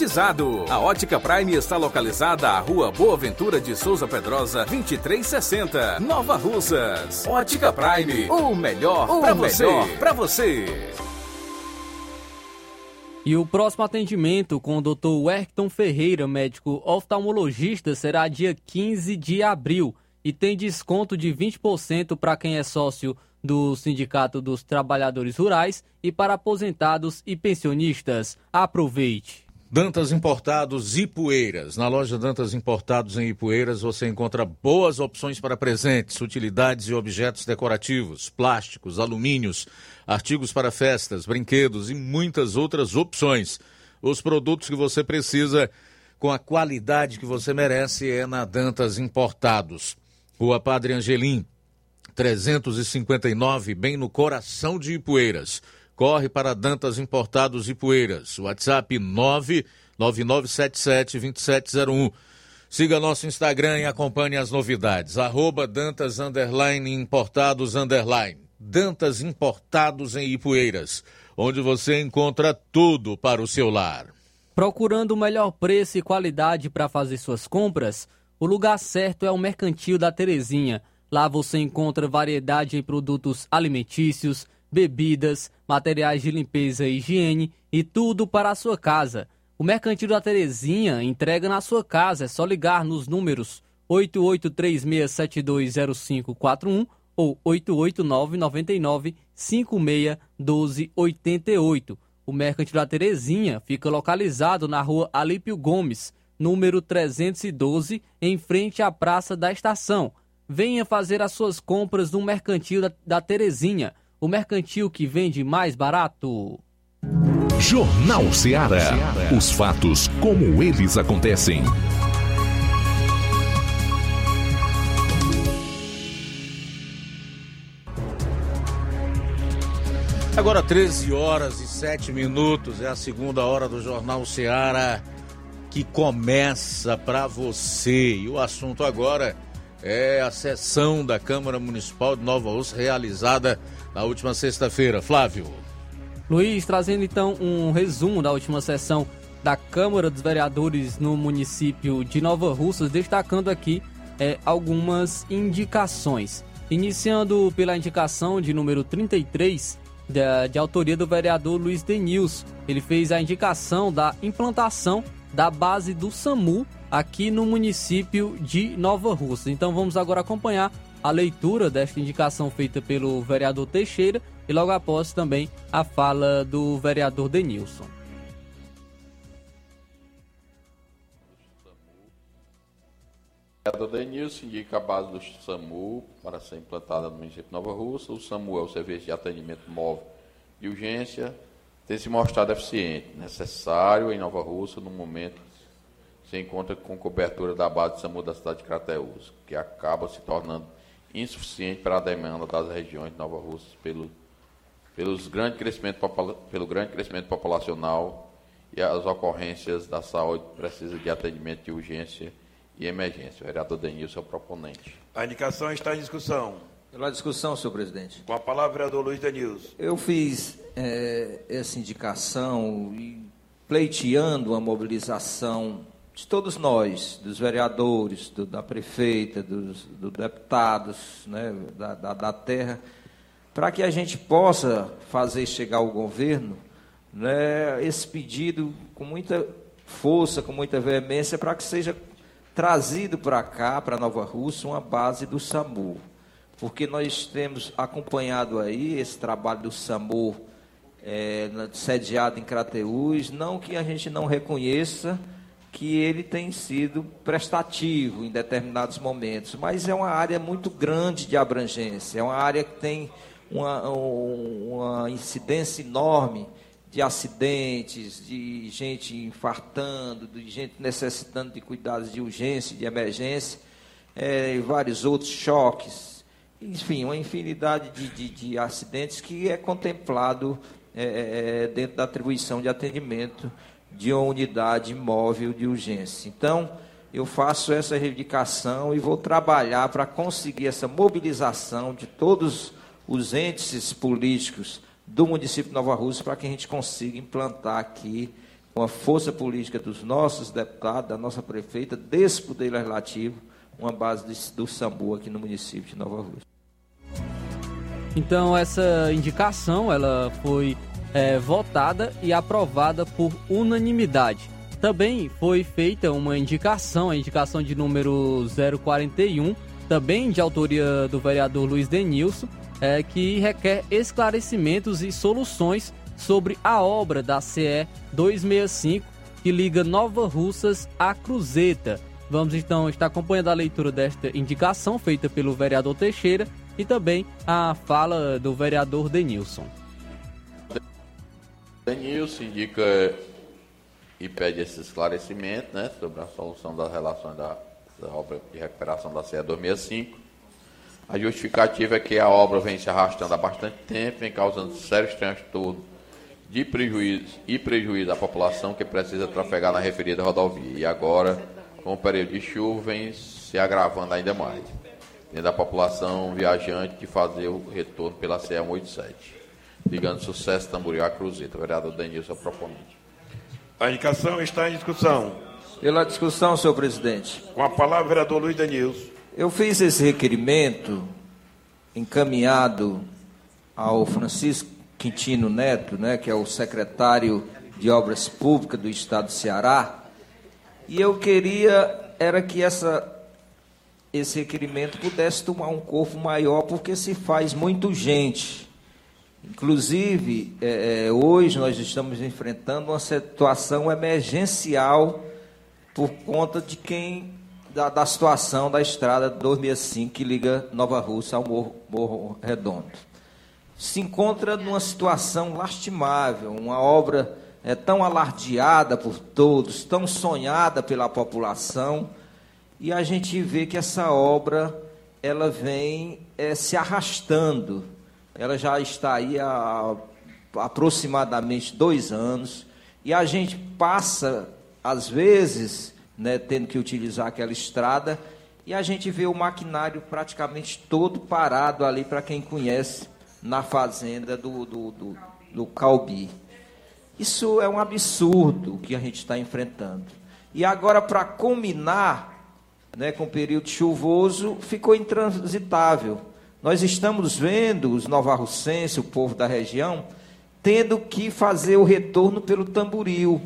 D: A Ótica Prime está localizada à Rua Boa Ventura de Souza Pedrosa, 2360, Nova Russas. Ótica Prime, o melhor para você. Pra você.
B: E o próximo atendimento com o Dr. Werkton Ferreira, médico oftalmologista, será dia 15 de abril e tem desconto de 20% para quem é sócio do Sindicato dos Trabalhadores Rurais e para aposentados e pensionistas. Aproveite!
A: Dantas Importados Ipueiras. Na loja Dantas Importados em Ipueiras você encontra boas opções para presentes, utilidades e objetos decorativos, plásticos, alumínios, artigos para festas, brinquedos e muitas outras opções. Os produtos que você precisa com a qualidade que você merece é na Dantas Importados. Rua Padre Angelim, 359, bem no coração de Ipueiras corre para Dantas Importados e Poeiras. WhatsApp 999772701. Siga nosso Instagram e acompanhe as novidades. Arroba Dantas Underline Importados Underline. Dantas Importados em Ipueiras, onde você encontra tudo para o seu lar.
B: Procurando o melhor preço e qualidade para fazer suas compras? O lugar certo é o Mercantil da Terezinha. Lá você encontra variedade em produtos alimentícios, bebidas, materiais de limpeza e higiene e tudo para a sua casa. O Mercantil da Terezinha entrega na sua casa. É só ligar nos números 8836720541 ou 88999561288. O Mercantil da Terezinha fica localizado na rua Alípio Gomes, número 312, em frente à Praça da Estação. Venha fazer as suas compras no Mercantil da, Terezinha o mercantil que vende mais barato.
L: Jornal Ceará. Os fatos como eles acontecem.
A: Agora 13 horas e 7 minutos, é a segunda hora do Jornal Ceará. que começa para você. E o assunto agora é a sessão da Câmara Municipal de Nova Rússia realizada na última sexta-feira. Flávio.
B: Luiz, trazendo então um resumo da última sessão da Câmara dos Vereadores no município de Nova Russas, destacando aqui é, algumas indicações. Iniciando pela indicação de número 33, de, de autoria do vereador Luiz Denils. Ele fez a indicação da implantação da base do SAMU aqui no município de Nova Russa. Então vamos agora acompanhar a leitura desta indicação feita pelo vereador Teixeira e logo após também a fala do vereador Denilson.
O: O vereador Denilson indica a base do SAMU para ser implantada no município de Nova Russa. O SAMU é o Serviço de Atendimento Móvel de Urgência, tem se mostrado eficiente, necessário em Nova Russa no momento se encontra com cobertura da base de SAMU da cidade de Crateús, que acaba se tornando insuficiente para a demanda das regiões de Nova Russa pelo, pelos grande crescimento, pelo grande crescimento populacional e as ocorrências da saúde precisa de atendimento de urgência e emergência. O vereador Denilson é o proponente.
P: A indicação está em discussão.
Q: Pela discussão, senhor presidente.
P: Com a palavra, vereador Luiz Denilson.
Q: Eu fiz é, essa indicação e pleiteando a mobilização de todos nós, dos vereadores, do, da prefeita, dos, dos deputados né, da, da, da terra, para que a gente possa fazer chegar ao governo né, esse pedido com muita força, com muita veemência, para que seja trazido para cá, para Nova Rússia, uma base do SAMU. Porque nós temos acompanhado aí esse trabalho do SAMU é, sediado em Crateús, não que a gente não reconheça que ele tem sido prestativo em determinados momentos, mas é uma área muito grande de abrangência, é uma área que tem uma, uma incidência enorme de acidentes, de gente infartando, de gente necessitando de cuidados de urgência, de emergência, é, vários outros choques, enfim, uma infinidade de, de, de acidentes que é contemplado é, é, é dentro da atribuição de atendimento de uma unidade móvel de urgência. Então, eu faço essa reivindicação e vou trabalhar para conseguir essa mobilização de todos os entes políticos do município de Nova Rússia para que a gente consiga implantar aqui, com a força política dos nossos deputados, da nossa prefeita, desse Poder Legislativo, uma base do SAMBU aqui no município de Nova Rússia.
B: Então, essa indicação ela foi é, votada e aprovada por unanimidade. Também foi feita uma indicação, a indicação de número 041, também de autoria do vereador Luiz Denilson, é, que requer esclarecimentos e soluções sobre a obra da CE 265 que liga Nova Russas à Cruzeta. Vamos então estar acompanhando a leitura desta indicação feita pelo vereador Teixeira e também a fala do vereador Denilson.
O: Denilson indica e pede esse esclarecimento né, sobre a solução das relações da, da obra de recuperação da CE 265. A justificativa é que a obra vem se arrastando há bastante tempo, vem causando sérios transtornos de prejuízo e prejuízo à população que precisa trafegar na referida rodovia. E agora, com o período de chuva, vem se agravando ainda mais. Dentro da população viajante de fazer o retorno pela CE 187 ligando sucesso Tamboril a Cruzeta. O vereador Denilson proponente.
P: A indicação está em discussão.
Q: Pela discussão, senhor presidente.
P: Com a palavra, vereador Luiz Denilson.
Q: Eu fiz esse requerimento encaminhado ao Francisco Quintino Neto, né, que é o secretário de Obras Públicas do Estado do Ceará, e eu queria era que essa esse requerimento pudesse tomar um corpo maior, porque se faz muito gente Inclusive, é, é, hoje nós estamos enfrentando uma situação emergencial por conta de quem da, da situação da estrada 265 que liga Nova Rússia ao Morro, Morro Redondo. Se encontra numa situação lastimável, uma obra é, tão alardeada por todos, tão sonhada pela população, e a gente vê que essa obra ela vem é, se arrastando ela já está aí há aproximadamente dois anos, e a gente passa às vezes, né, tendo que utilizar aquela estrada, e a gente vê o maquinário praticamente todo parado ali, para quem conhece, na fazenda do, do, do, do Calbi. Isso é um absurdo que a gente está enfrentando. E agora, para culminar né, com o período chuvoso, ficou intransitável. Nós estamos vendo os novarrocenses, o povo da região, tendo que fazer o retorno pelo tamboril.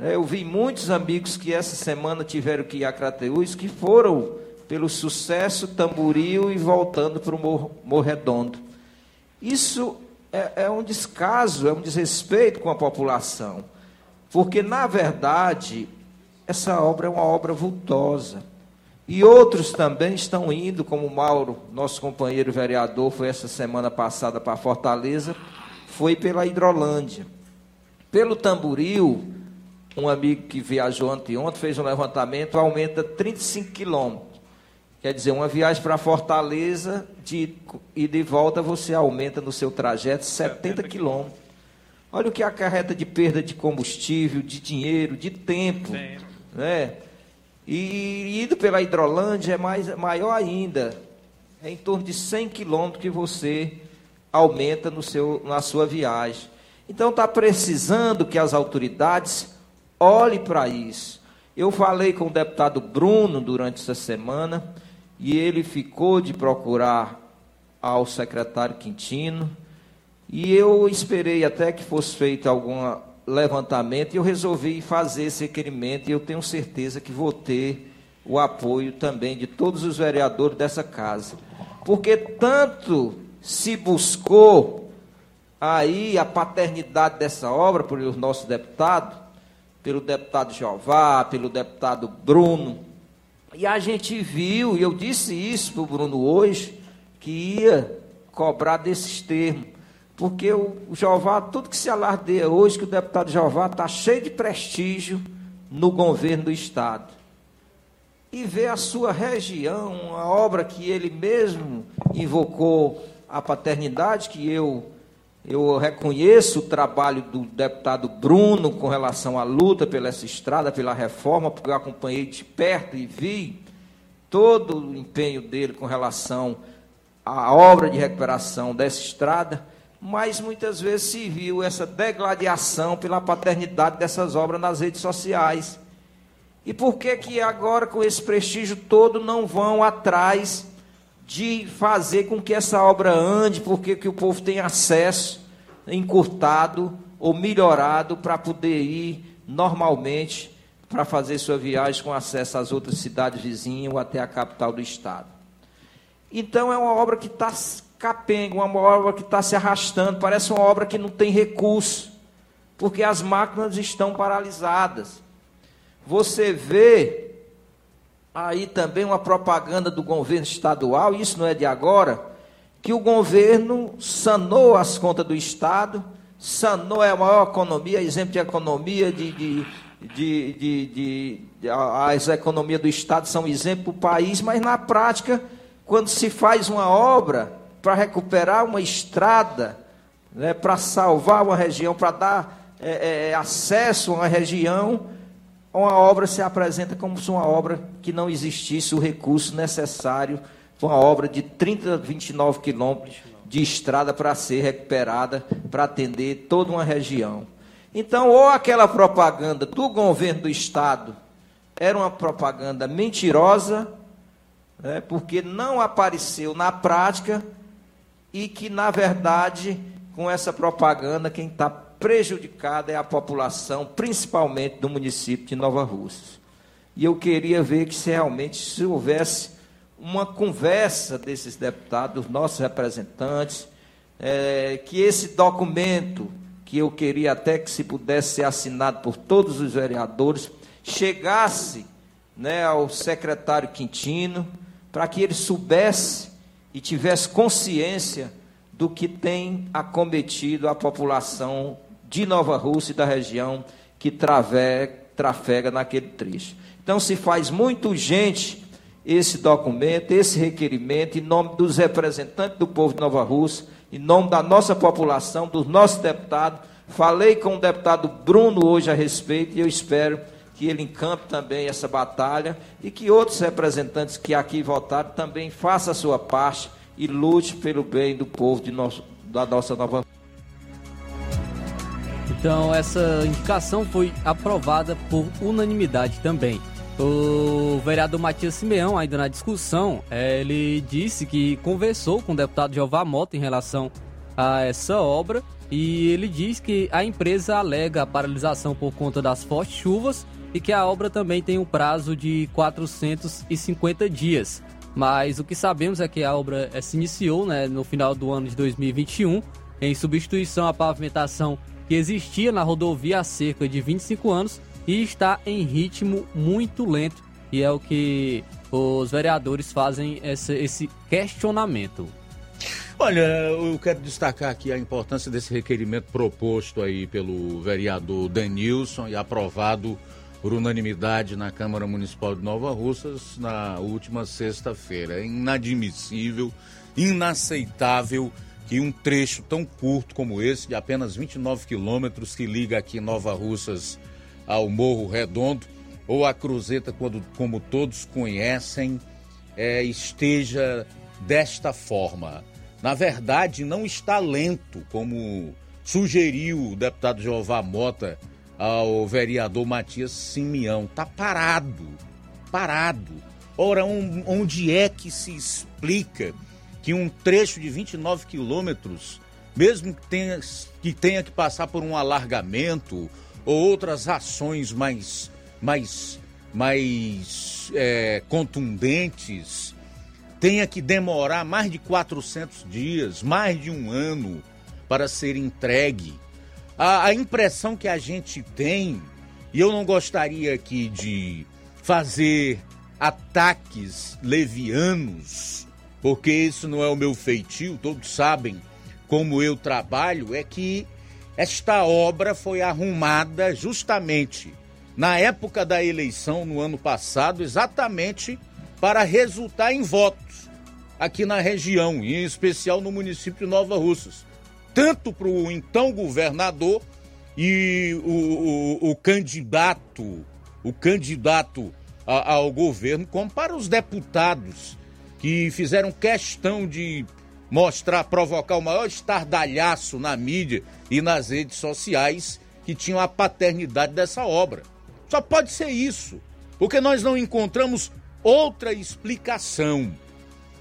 Q: É, eu vi muitos amigos que essa semana tiveram que ir a Crateús, que foram pelo sucesso tamboril e voltando para o Morredondo. Isso é, é um descaso, é um desrespeito com a população. Porque, na verdade, essa obra é uma obra vultosa. E outros também estão indo, como o Mauro, nosso companheiro vereador, foi essa semana passada para Fortaleza, foi pela Hidrolândia. Pelo Tamboril, um amigo que viajou anteontem fez um levantamento, aumenta 35 quilômetros. Quer dizer, uma viagem para Fortaleza de, e de volta você aumenta no seu trajeto 70 quilômetros. Olha o que acarreta de perda de combustível, de dinheiro, de tempo. tempo. Né? E indo pela Hidrolândia é mais, maior ainda. É em torno de 100 quilômetros que você aumenta no seu, na sua viagem. Então está precisando que as autoridades Olhe para isso. Eu falei com o deputado Bruno durante essa semana e ele ficou de procurar ao secretário Quintino e eu esperei até que fosse feito algum levantamento e eu resolvi fazer esse requerimento e eu tenho certeza que vou ter o apoio também de todos os vereadores dessa casa. Porque tanto se buscou aí a paternidade dessa obra por os nossos deputados, pelo deputado Jeová, pelo deputado Bruno. E a gente viu, e eu disse isso para o Bruno hoje, que ia cobrar desses termos. Porque o Jeová, tudo que se alardeia hoje, que o deputado Jeová está cheio de prestígio no governo do Estado. E ver a sua região, a obra que ele mesmo invocou a paternidade, que eu eu reconheço o trabalho do deputado Bruno com relação à luta pela essa estrada, pela reforma, porque eu acompanhei de perto e vi todo o empenho dele com relação à obra de recuperação dessa estrada, mas muitas vezes se viu essa degladiação pela paternidade dessas obras nas redes sociais. E por que que agora com esse prestígio todo não vão atrás de fazer com que essa obra ande, porque que o povo tem acesso encurtado ou melhorado para poder ir normalmente para fazer sua viagem com acesso às outras cidades vizinhas ou até a capital do estado. Então é uma obra que está capenga, uma obra que está se arrastando, parece uma obra que não tem recurso, porque as máquinas estão paralisadas. Você vê aí também uma propaganda do governo estadual, isso não é de agora, que o governo sanou as contas do Estado, sanou é a maior economia, exemplo de economia de, de, de, de, de as economias do Estado são exemplo para o país, mas na prática, quando se faz uma obra para recuperar uma estrada, né, para salvar uma região, para dar é, é, acesso a uma região, uma obra se apresenta como se uma obra que não existisse o recurso necessário uma obra de 30, 29 quilômetros de estrada para ser recuperada, para atender toda uma região. Então, ou aquela propaganda do governo do Estado era uma propaganda mentirosa, né, porque não apareceu na prática, e que, na verdade, com essa propaganda, quem está prejudicada é a população, principalmente do município de Nova Rússia. E eu queria ver que se realmente se houvesse uma conversa desses deputados, nossos representantes, é, que esse documento, que eu queria até que se pudesse ser assinado por todos os vereadores, chegasse né, ao secretário Quintino, para que ele soubesse e tivesse consciência do que tem acometido a população de Nova Rússia e da região que trafega naquele trecho. Então se faz muito urgente esse documento, esse requerimento, em nome dos representantes do povo de Nova Rússia, em nome da nossa população, dos nossos deputados, Falei com o deputado Bruno hoje a respeito e eu espero que ele encampe também essa batalha e que outros representantes que aqui votaram também façam a sua parte e lute pelo bem do povo de nosso, da nossa nova.
B: Então, essa indicação foi aprovada por unanimidade também. O vereador Matias Simeão, ainda na discussão, é, ele disse que conversou com o deputado Jeová Mota em relação a essa obra e ele diz que a empresa alega a paralisação por conta das fortes chuvas e que a obra também tem um prazo de 450 dias. Mas o que sabemos é que a obra eh, se iniciou né, no final do ano de 2021, em substituição à pavimentação que existia na rodovia há cerca de 25 anos e está em ritmo muito lento. E é o que os vereadores fazem esse, esse questionamento.
A: Olha, eu quero destacar aqui a importância desse requerimento proposto aí pelo vereador Danilson e aprovado por unanimidade na Câmara Municipal de Nova Russas na última sexta-feira. É inadmissível, inaceitável que um trecho tão curto como esse, de apenas 29 quilômetros, que liga aqui Nova Russas ao Morro Redondo, ou a Cruzeta, quando, como todos conhecem, é, esteja desta forma. Na verdade, não está lento, como sugeriu o deputado Jeová Mota ao vereador Matias Simeão. Está parado, parado. Ora, um, onde é que se explica que um trecho de 29 quilômetros, mesmo que tenha, que tenha que passar por um alargamento ou outras ações mais, mais, mais é, contundentes, tenha que demorar mais de 400 dias, mais de um ano para ser entregue a, a impressão que a gente tem, e eu não gostaria aqui de fazer ataques levianos, porque isso não é o meu feitio, todos sabem como eu trabalho, é que esta obra foi arrumada justamente na época da eleição no ano passado, exatamente para resultar em votos aqui na região, em especial no município de Nova Russas tanto para o então governador e o, o, o candidato, o candidato a, ao governo, como para os deputados que fizeram questão de mostrar, provocar o maior estardalhaço na mídia e nas redes sociais que tinham a paternidade dessa obra. Só pode ser isso, porque nós não encontramos outra explicação.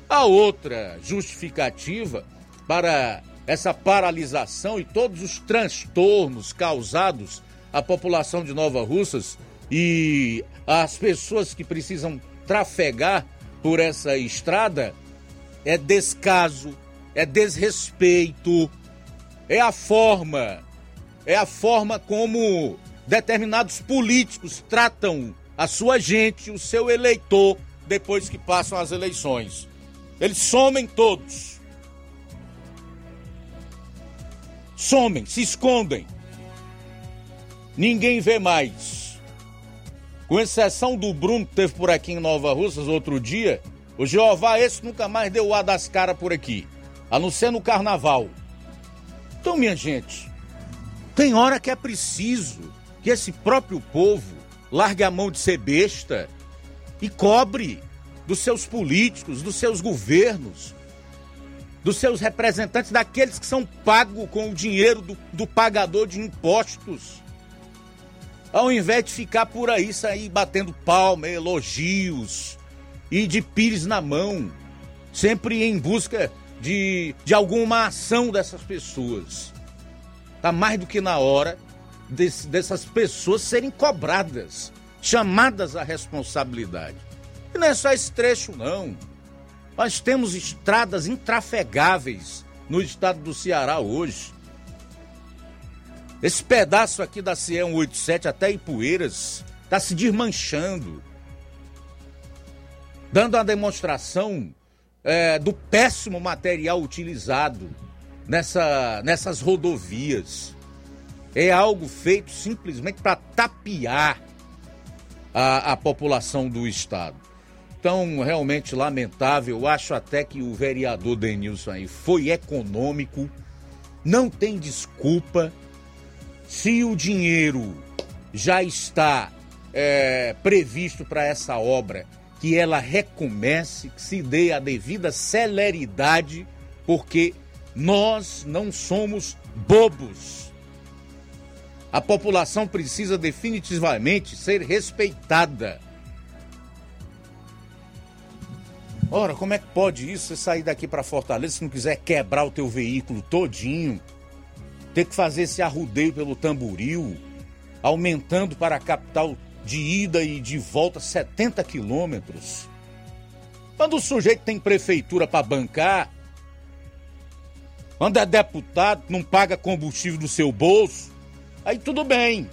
A: A outra justificativa para essa paralisação e todos os transtornos causados à população de Nova Russas e às pessoas que precisam trafegar por essa estrada é descaso, é desrespeito, é a forma, é a forma como determinados políticos tratam a sua gente, o seu eleitor, depois que passam as eleições. Eles somem todos somem, se escondem. Ninguém vê mais. Com exceção do Bruno que teve por aqui em Nova Russas outro dia, o Jeová esse nunca mais deu o ar das caras por aqui, a não ser no carnaval. Então, minha gente, tem hora que é preciso que esse próprio povo largue a mão de ser besta e cobre dos seus políticos, dos seus governos, dos seus representantes, daqueles que são pagos com o dinheiro do, do pagador de impostos. Ao invés de ficar por aí, sair batendo palma, elogios e de pires na mão, sempre em busca de, de alguma ação dessas pessoas. Está mais do que na hora desse, dessas pessoas serem cobradas, chamadas à responsabilidade. E não é só esse trecho, não. Nós temos estradas intrafegáveis no estado do Ceará hoje. Esse pedaço aqui da CE 187 até Ipueiras está se desmanchando, dando uma demonstração é, do péssimo material utilizado nessa, nessas rodovias. É algo feito simplesmente para tapear a, a população do estado tão realmente lamentável. Acho até que o vereador Denilson aí foi econômico, não tem desculpa. se o dinheiro já está é, previsto para essa obra, que ela recomece, que se dê a devida celeridade, porque nós não somos bobos. A população precisa definitivamente ser respeitada. Ora, como é que pode isso? Você sair daqui para Fortaleza se não quiser quebrar o teu veículo todinho, ter que fazer esse arrudeio pelo tamboril, aumentando para a capital de ida e de volta 70 quilômetros. Quando o sujeito tem prefeitura para bancar, quando é deputado, não paga combustível do seu bolso, aí tudo bem.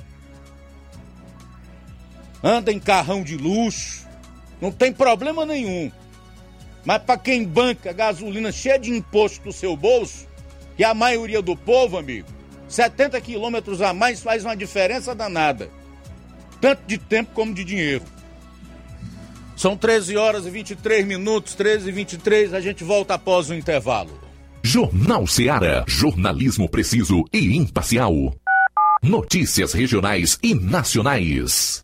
A: Anda em carrão de luxo, não tem problema nenhum. Mas para quem banca gasolina cheia de imposto do seu bolso, que é a maioria do povo, amigo, 70 quilômetros a mais faz uma diferença danada. Tanto de tempo como de dinheiro. São 13 horas e 23 minutos, 13 e 23, a gente volta após o intervalo.
C: Jornal Seara. Jornalismo preciso e imparcial. Notícias regionais e nacionais.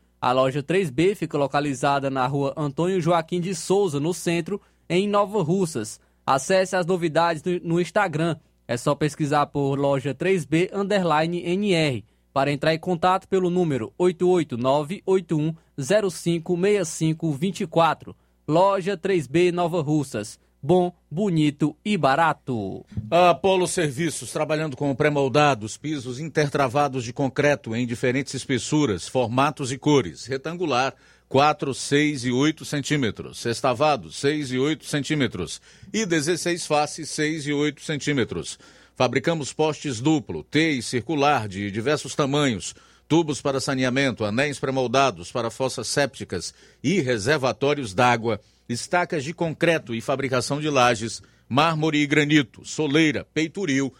B: A loja 3B fica localizada na rua Antônio Joaquim de Souza, no centro, em Nova Russas. Acesse as novidades no Instagram. É só pesquisar por loja 3B underline NR para entrar em contato pelo número 88981056524. Loja 3B Nova Russas. Bom, bonito e barato.
A: Apolo Serviços, trabalhando com pré-moldados, pisos intertravados de concreto em diferentes espessuras, formatos e cores. Retangular, 4, 6 e 8 centímetros. Sextavado, 6 e 8 centímetros. E 16 faces, 6 e 8 centímetros. Fabricamos postes duplo, T e circular de diversos tamanhos, tubos para saneamento, anéis pré-moldados para fossas sépticas e reservatórios d'água, estacas de concreto e fabricação de lajes, mármore e granito, soleira, peitoril,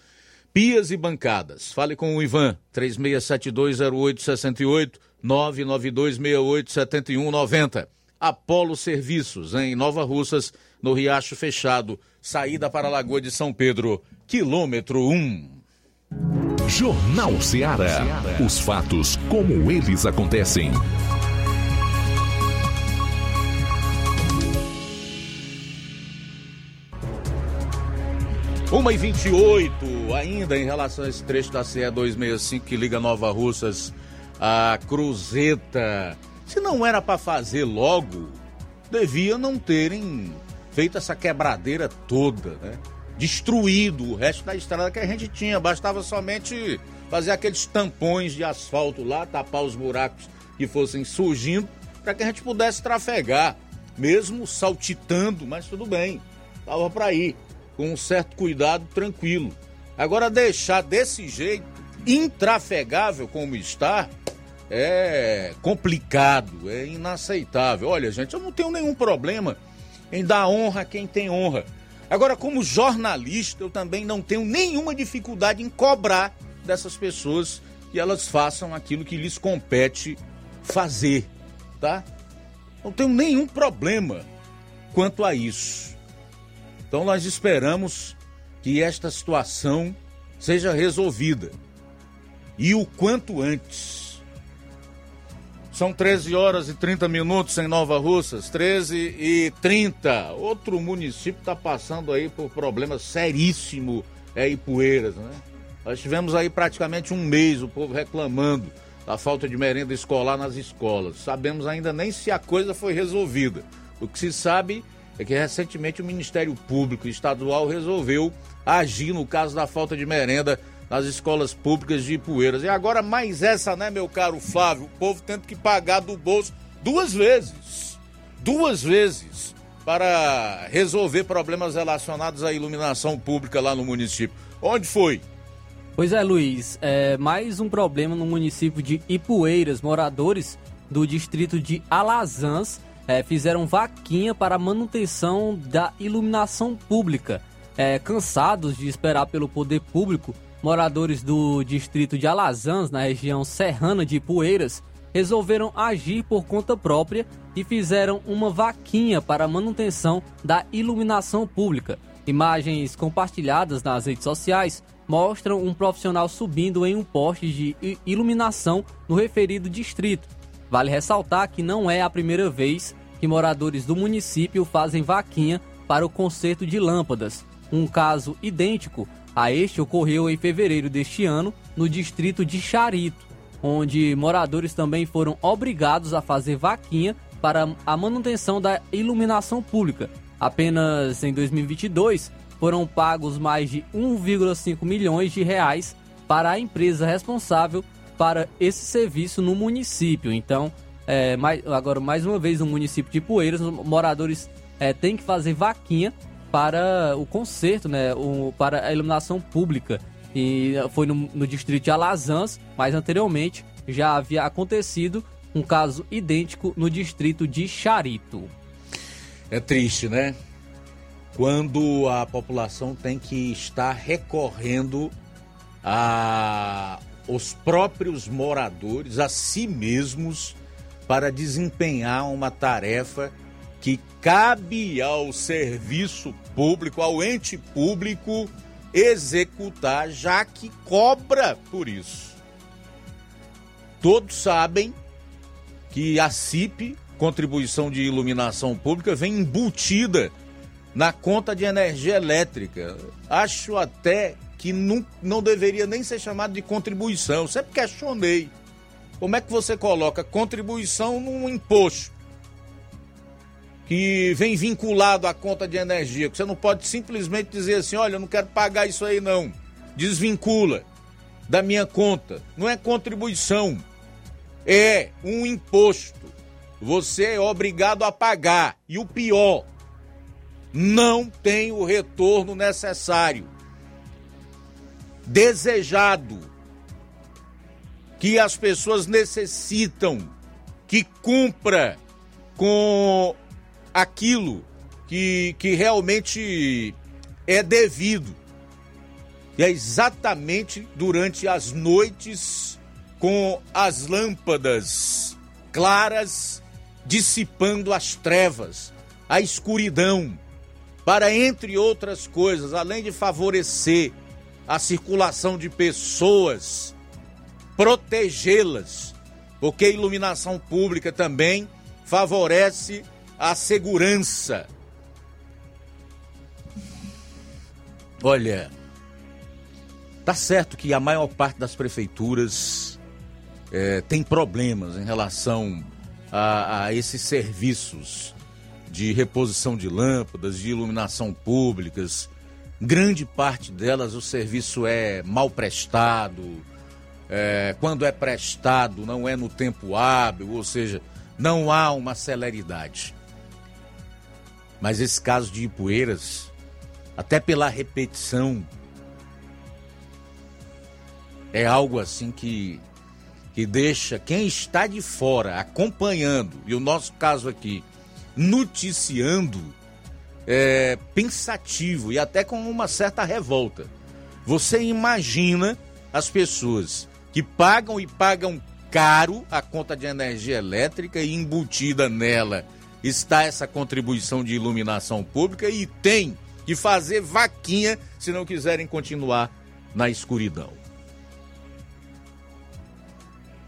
A: pias e bancadas. Fale com o Ivan, 36720868, 992687190. Apolo Serviços, em Nova Russas, no Riacho Fechado, saída para a Lagoa de São Pedro, quilômetro 1.
L: Jornal Ceará. Os fatos como eles acontecem.
A: Uma e 28 ainda em relação a esse trecho da CE 265 que liga Nova Russas a Cruzeta. Se não era para fazer logo, devia não terem feito essa quebradeira toda, né? Destruído o resto da estrada que a gente tinha. Bastava somente fazer aqueles tampões de asfalto lá, tapar os buracos que fossem surgindo, para que a gente pudesse trafegar, mesmo saltitando, mas tudo bem, tava para ir com um certo cuidado, tranquilo. Agora, deixar desse jeito, intrafegável como está, é complicado, é inaceitável. Olha, gente, eu não tenho nenhum problema em dar honra a quem tem honra. Agora, como jornalista, eu também não tenho nenhuma dificuldade em cobrar dessas pessoas que elas façam aquilo que lhes compete fazer, tá? Não tenho nenhum problema quanto a isso. Então nós esperamos que esta situação seja resolvida. E o quanto antes. São 13 horas e 30 minutos em Nova Russas, 13 e 30. Outro município está passando aí por problema seríssimo, é Ipueiras, né? Nós tivemos aí praticamente um mês o povo reclamando da falta de merenda escolar nas escolas. Sabemos ainda nem se a coisa foi resolvida. O que se sabe é que recentemente o Ministério Público Estadual resolveu agir no caso da falta de merenda nas escolas públicas de Ipueiras. E agora mais essa, né, meu caro Flávio? O povo tendo que pagar do bolso duas vezes. Duas vezes para resolver problemas relacionados à iluminação pública lá no município. Onde foi?
B: Pois é, Luiz, é mais um problema no município de Ipueiras. Moradores do distrito de Alazãs é, fizeram vaquinha para a manutenção da iluminação pública. É, cansados de esperar pelo poder público, moradores do distrito de Alazãs, na região serrana de Poeiras, resolveram agir por conta própria e fizeram uma vaquinha para a manutenção da iluminação pública. Imagens compartilhadas nas redes sociais mostram um profissional subindo em um poste de iluminação no referido distrito. Vale ressaltar que não é a primeira vez que moradores do município fazem vaquinha para o conserto de lâmpadas. Um caso idêntico a este ocorreu em fevereiro deste ano no distrito de Charito, onde moradores também foram obrigados a fazer vaquinha para a manutenção da iluminação pública. Apenas em 2022 foram pagos mais de 1,5 milhões de reais para a empresa responsável para esse serviço no município. Então, é, mais, agora, mais uma vez, no município de Poeiras, os moradores é, têm que fazer vaquinha para o conserto, né, o, para a iluminação pública. E foi no, no distrito de Alazãs, mas anteriormente já havia acontecido um caso idêntico no distrito de Charito.
A: É triste, né? Quando a população tem que estar recorrendo a os próprios moradores a si mesmos para desempenhar uma tarefa que cabe ao serviço público, ao ente público executar, já que cobra por isso. Todos sabem que a CIP, contribuição de iluminação pública, vem embutida na conta de energia elétrica. Acho até que não, não deveria nem ser chamado de contribuição. Sempre questionei. Como é que você coloca contribuição num imposto que vem vinculado à conta de energia? Que você não pode simplesmente dizer assim: olha, eu não quero pagar isso aí, não. Desvincula da minha conta. Não é contribuição, é um imposto. Você é obrigado a pagar. E o pior, não tem o retorno necessário, desejado, que as pessoas necessitam, que cumpra com aquilo que, que realmente é devido. E é exatamente durante as noites com as lâmpadas claras dissipando as trevas, a escuridão, para, entre outras coisas, além de favorecer a circulação de pessoas, protegê-las, porque a iluminação pública também favorece a segurança. Olha, tá certo que a maior parte das prefeituras é, tem problemas em relação a, a esses serviços de reposição de lâmpadas, de iluminação públicas. Grande parte delas o serviço é mal prestado. É, quando é prestado, não é no tempo hábil, ou seja, não há uma celeridade. Mas esse caso de Ipueiras, até pela repetição, é algo assim que, que deixa quem está de fora acompanhando, e o nosso caso aqui, noticiando é, pensativo e até com uma certa revolta. Você imagina as pessoas que pagam e pagam caro a conta de energia elétrica e embutida nela está essa contribuição de iluminação pública e tem que fazer vaquinha se não quiserem continuar na escuridão.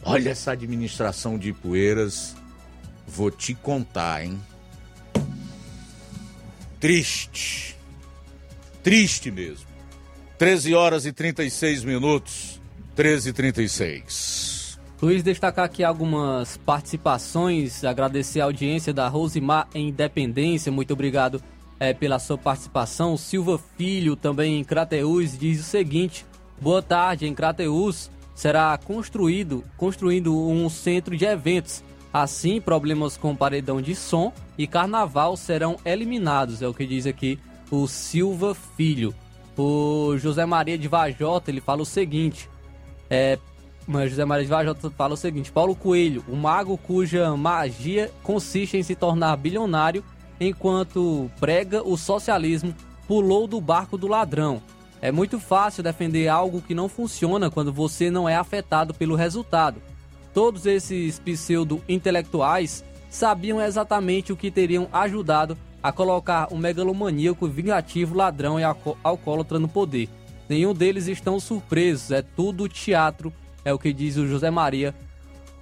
A: Olha essa administração de poeiras, vou te contar, hein? Triste. Triste mesmo. 13 horas e 36 minutos. 13 e 36.
B: Luiz, destacar aqui algumas participações, agradecer a audiência da Rosimar em Independência, muito obrigado é, pela sua participação. Silva Filho, também em Crateús, diz o seguinte: boa tarde, em Crateús será construído, construindo um centro de eventos Assim, problemas com paredão de som e carnaval serão eliminados, é o que diz aqui o Silva Filho. O José Maria de Vajota, ele fala o seguinte, é, José Maria de Vajota fala o seguinte, Paulo Coelho, o mago cuja magia consiste em se tornar bilionário enquanto prega o socialismo, pulou do barco do ladrão. É muito fácil defender algo que não funciona quando você não é afetado pelo resultado. Todos esses pseudo-intelectuais sabiam exatamente o que teriam ajudado a colocar um megalomaníaco vingativo ladrão e alcoólatra no poder. Nenhum deles estão surpresos, é tudo teatro, é o que diz o José Maria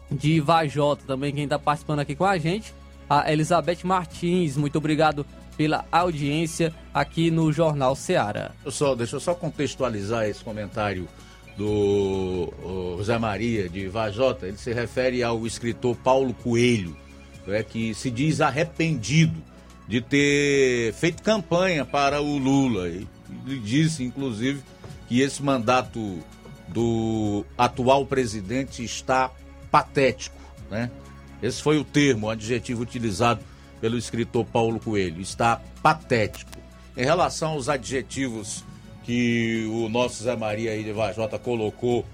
B: de Vajota, também quem está participando aqui com a gente. A Elizabeth Martins, muito obrigado pela audiência aqui no Jornal Seara.
A: Eu só, deixa eu só contextualizar esse comentário do José Maria de Vajota, ele se refere ao escritor Paulo Coelho, é, que se diz arrependido de ter feito campanha para o Lula. Ele disse, inclusive, que esse mandato do atual presidente está patético. Né? Esse foi o termo, o adjetivo utilizado pelo escritor Paulo Coelho. Está patético. Em relação aos adjetivos que o nosso Zé Maria aí de Vajota colocou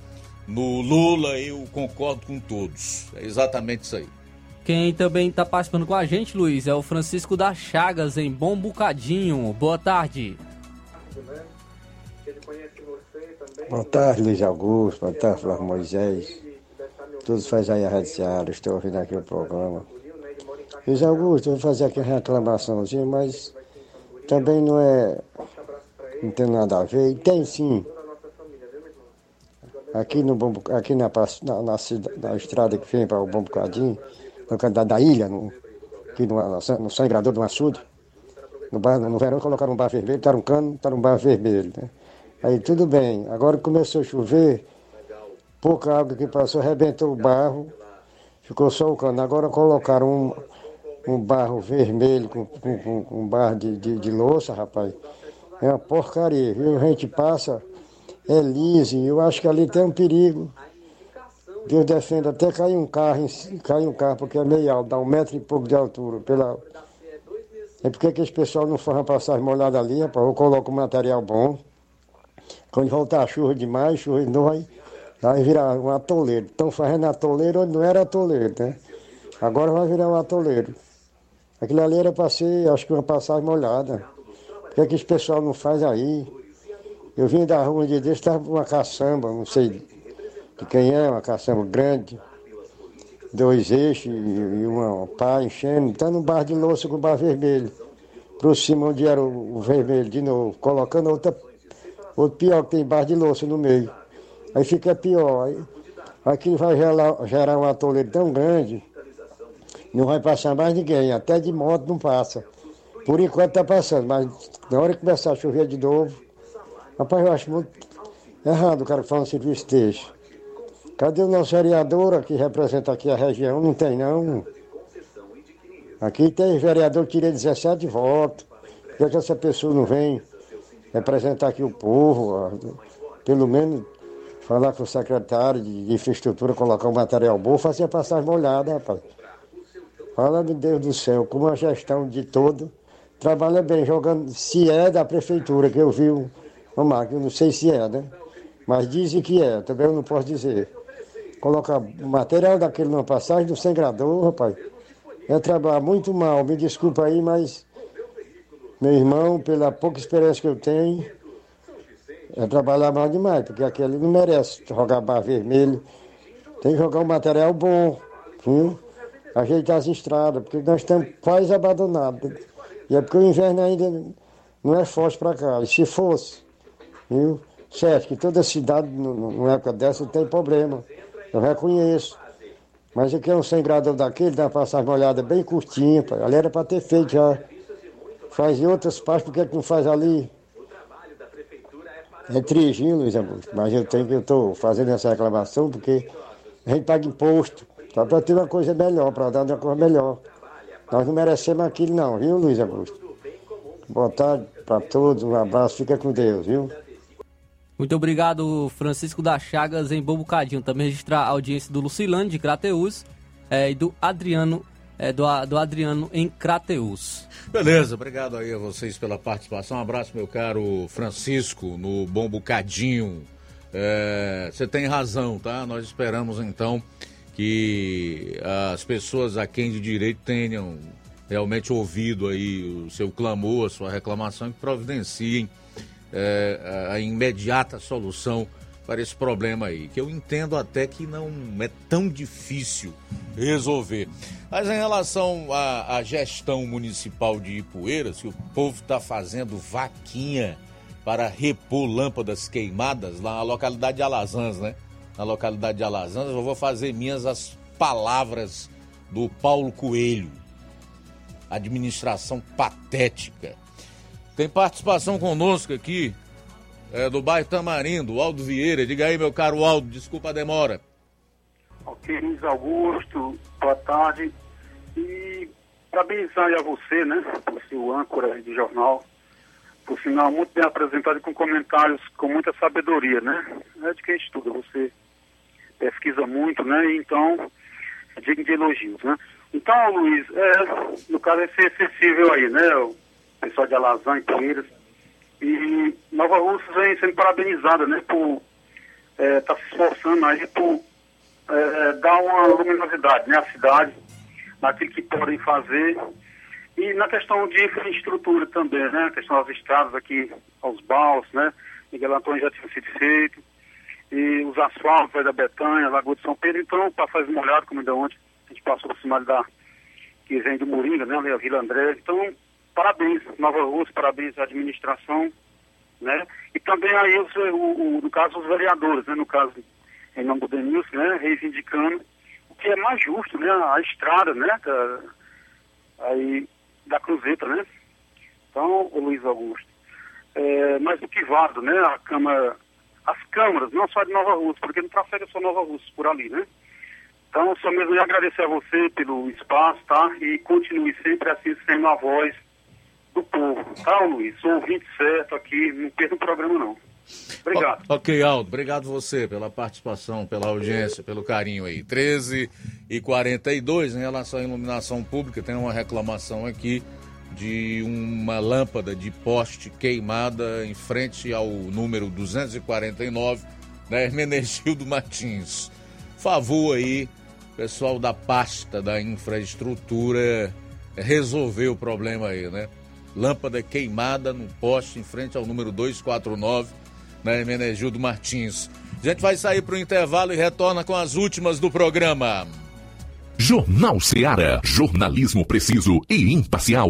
A: no Lula, eu concordo com todos. É exatamente isso aí.
B: Quem também está participando com a gente, Luiz, é o Francisco da Chagas, em Bom Bocadinho. Boa tarde.
R: Boa tarde, Luiz Augusto. Boa tarde, Flávio Moisés. Todos fazem aí a Rádio Seara. Estou ouvindo aqui o programa. Luiz Augusto, eu vou fazer aqui uma reclamaçãozinha, mas também não é. Não tem nada a ver. E tem sim. Aqui, no aqui na, na, na, na estrada que vem para o Bom Bocadinho, no canto da, ilha, no, aqui no, no sangrador do açude, no, bar, no verão colocaram um bar vermelho, tá um cano, tá um bar vermelho. Né? Aí tudo bem. Agora começou a chover, pouca água que passou, arrebentou o barro, ficou só o cano. Agora colocaram um, um barro vermelho com, com, com, um barro de, de, de louça, rapaz. É uma porcaria, viu? A gente passa, é liso, eu acho que ali tem um perigo. Deus defenda, até cair um carro, cair um carro, porque é meio alto, dá um metro e pouco de altura. Pela... É porque que esse pessoal não faz uma passagem molhada ali, rapaz, ou coloca um material bom. Quando voltar a chuva demais, chuva de novo, aí vai virar um atoleiro. Estão fazendo atoleiro não era atoleiro, né? Agora vai virar um atoleiro. Aquilo ali era para ser, acho que uma passagem molhada. Que, que esse pessoal não faz aí? Eu vim da rua um dia desse, estava uma caçamba, não sei de quem é, uma caçamba grande, dois eixos e uma pá enchendo, está no bar de louça com o bar vermelho. Aproxima onde era o, vermelho de novo, colocando outra, outro pior que tem bar de louça no meio. Aí fica pior. Aí, aquilo vai gerar, gerar um atoleiro tão grande, não vai passar mais ninguém, até de moto não passa. Por enquanto está passando, mas na hora que começar a chover de novo, rapaz, eu acho muito errado o cara que fala um serviço desse. Cadê o nosso vereador que representa aqui a região? Não tem não. Aqui tem vereador que tira 17 votos. Por que, essa pessoa não vem representar aqui o povo? Pelo menos falar com o secretário de infraestrutura, colocar um material bom, fazer a passagem molhada, rapaz. Fala de Deus do céu, como a gestão de todo trabalha bem, jogando, se é da prefeitura, que eu vi um- uma eu não sei se é, né? Mas dizem que é, também eu não posso dizer. Colocar material daquele numa passagem do sangrador, rapaz. É trabalhar muito mal, me desculpa aí, mas meu irmão, pela pouca experiência que eu tenho, é trabalhar mal demais, porque aquele não merece jogar bar vermelho. Tem que jogar um material bom, viu? Ajeitar as estradas, porque nós estamos quase abandonados. E é porque o inverno ainda não é forte para cá. E se fosse, viu? Certo, que toda cidade, nu- nu- numa época dessa, tem problema. Eu reconheço. Mas aqui é um 100 graus daquele, dá uma passagem molhada bem curtinha. Ali era para ter feito já. Faz em outras partes, por que que não faz ali? É triste, hein, Luiz Augusto? Mas eu tenho que eu estou fazendo essa reclamação porque a gente paga imposto. Só para ter uma coisa melhor, para dar uma coisa melhor. Nós não merecemos aquilo não, viu, Luiz Augusto? Boa tarde para todos, um abraço, fica com Deus, viu?
B: Muito obrigado, Francisco da Chagas, em Bom Bocadinho. Também registrar a audiência do Lucilane, de Crateus, eh, e do Adriano, eh, do, do Adriano, em Crateus.
A: Beleza, obrigado aí a vocês pela participação. Um abraço, meu caro Francisco, no Bom Bocadinho. É, Você tem razão, tá? Nós esperamos então que as pessoas a quem de direito tenham realmente ouvido aí o seu clamor, a sua reclamação e providenciem é, a imediata solução para esse problema aí, que eu entendo até que não é tão difícil resolver. Mas em relação à, à gestão municipal de Ipueiras, que o povo está fazendo vaquinha para repor lâmpadas queimadas lá na localidade de Alazãs, né? Na localidade de Alazãs, eu vou fazer minhas as palavras do Paulo Coelho. Administração patética. Tem participação conosco aqui é, do bairro Tamarindo, Aldo Vieira. Diga aí, meu caro Aldo, desculpa a demora.
S: Ok, Luiz Augusto, boa tarde. E parabenizar a você, né, por ser o âncora do jornal. Por sinal, muito bem apresentado e com comentários com muita sabedoria, né? É de quem estuda, você pesquisa muito, né? Então, é digno de elogios, né? Então, Luiz, é, no caso é ser sensível aí, né? O pessoal de Alazã e Poeiras. E Nova Russa vem sendo parabenizada, né? Por estar se esforçando aí por é, dar uma luminosidade né, à cidade, naquilo que podem fazer. E na questão de infraestrutura também, né? A questão das estradas aqui aos baus, né? Miguel Antônio já tinha sido feito, e os asfaltos da Betanha, Lagoa de São Pedro, então, passagem molhado, como ainda ontem, a gente passou por cima da que vem de Moringa, né, ali a Vila André, então, parabéns, Nova Rússia, parabéns à administração, né, e também aí, os, o, o, no caso, os vereadores, né, no caso, em nome do Denilson, né, reivindicando o que é mais justo, né, a estrada, né, da, aí, da Cruzeta, né, então, o Luiz Augusto, é, mas o que válido, né, a Câmara, as câmaras, não só de Nova Rússia, porque não trafega só Nova Rússia por ali, né, então, só mesmo ia agradecer a você pelo espaço, tá? E continue sempre assim sendo a voz do povo, tá, Luiz? Sou ouvinte certo aqui, não perca o programa, não. Obrigado.
A: Ok, Aldo, obrigado você pela participação, pela audiência, pelo carinho aí. 13 e 42 em relação à iluminação pública, tem uma reclamação aqui de uma lâmpada de poste queimada em frente ao número 249 da Hermenegildo Martins. Favor aí, pessoal da pasta da infraestrutura, resolver o problema aí, né? Lâmpada queimada no poste em frente ao número 249 na Hermenegildo Martins. A gente vai sair para o intervalo e retorna com as últimas do programa.
C: Jornal Seara. Jornalismo preciso e imparcial.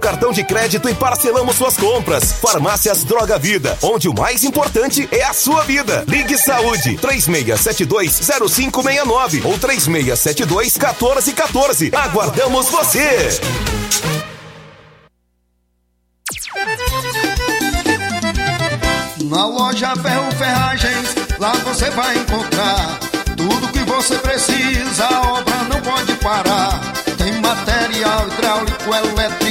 T: cartão de crédito e parcelamos suas compras. Farmácias Droga Vida, onde o mais importante é a sua vida. Ligue Saúde 36720569 ou 36721414. Aguardamos você.
U: Na loja Ferro Ferragens, lá você vai encontrar tudo que você precisa, a obra não pode parar. Tem material hidráulico, elétrico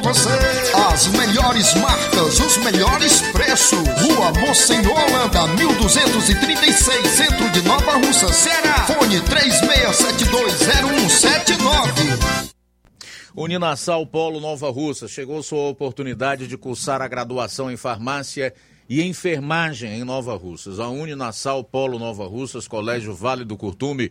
U: você. As melhores marcas, os melhores preços. Rua Monsenhor Holanda, 1236, centro de Nova Russa, Ceará. Fone 36720179.
A: Uninasal Polo Nova Russa, chegou sua oportunidade de cursar a graduação em farmácia e enfermagem em Nova Russas. A Uninasal Polo Nova Russas, Colégio Vale do Curtume,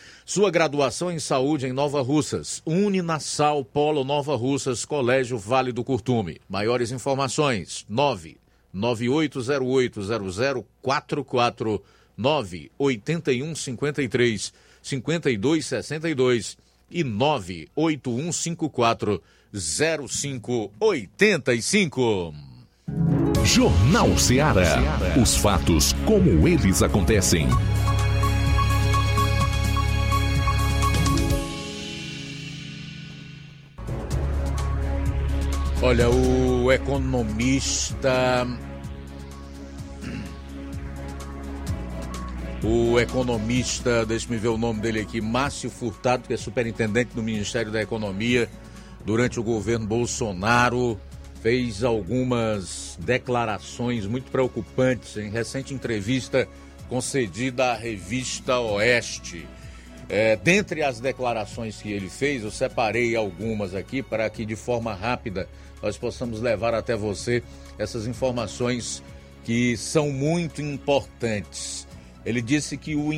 A: Sua graduação em saúde em Nova Russas. Uninasal Polo Nova Russas, Colégio Vale do Curtume. Maiores informações: 9 98080044 98153 5262 e 98154 0585.
L: Jornal Ceará. Os fatos como eles acontecem.
A: Olha, o economista. O economista, deixe-me ver o nome dele aqui, Márcio Furtado, que é superintendente do Ministério da Economia durante o governo Bolsonaro, fez algumas declarações muito preocupantes em recente entrevista concedida à revista Oeste. É, dentre as declarações que ele fez, eu separei algumas aqui para que de forma rápida nós possamos levar até você essas informações que são muito importantes. Ele disse que o,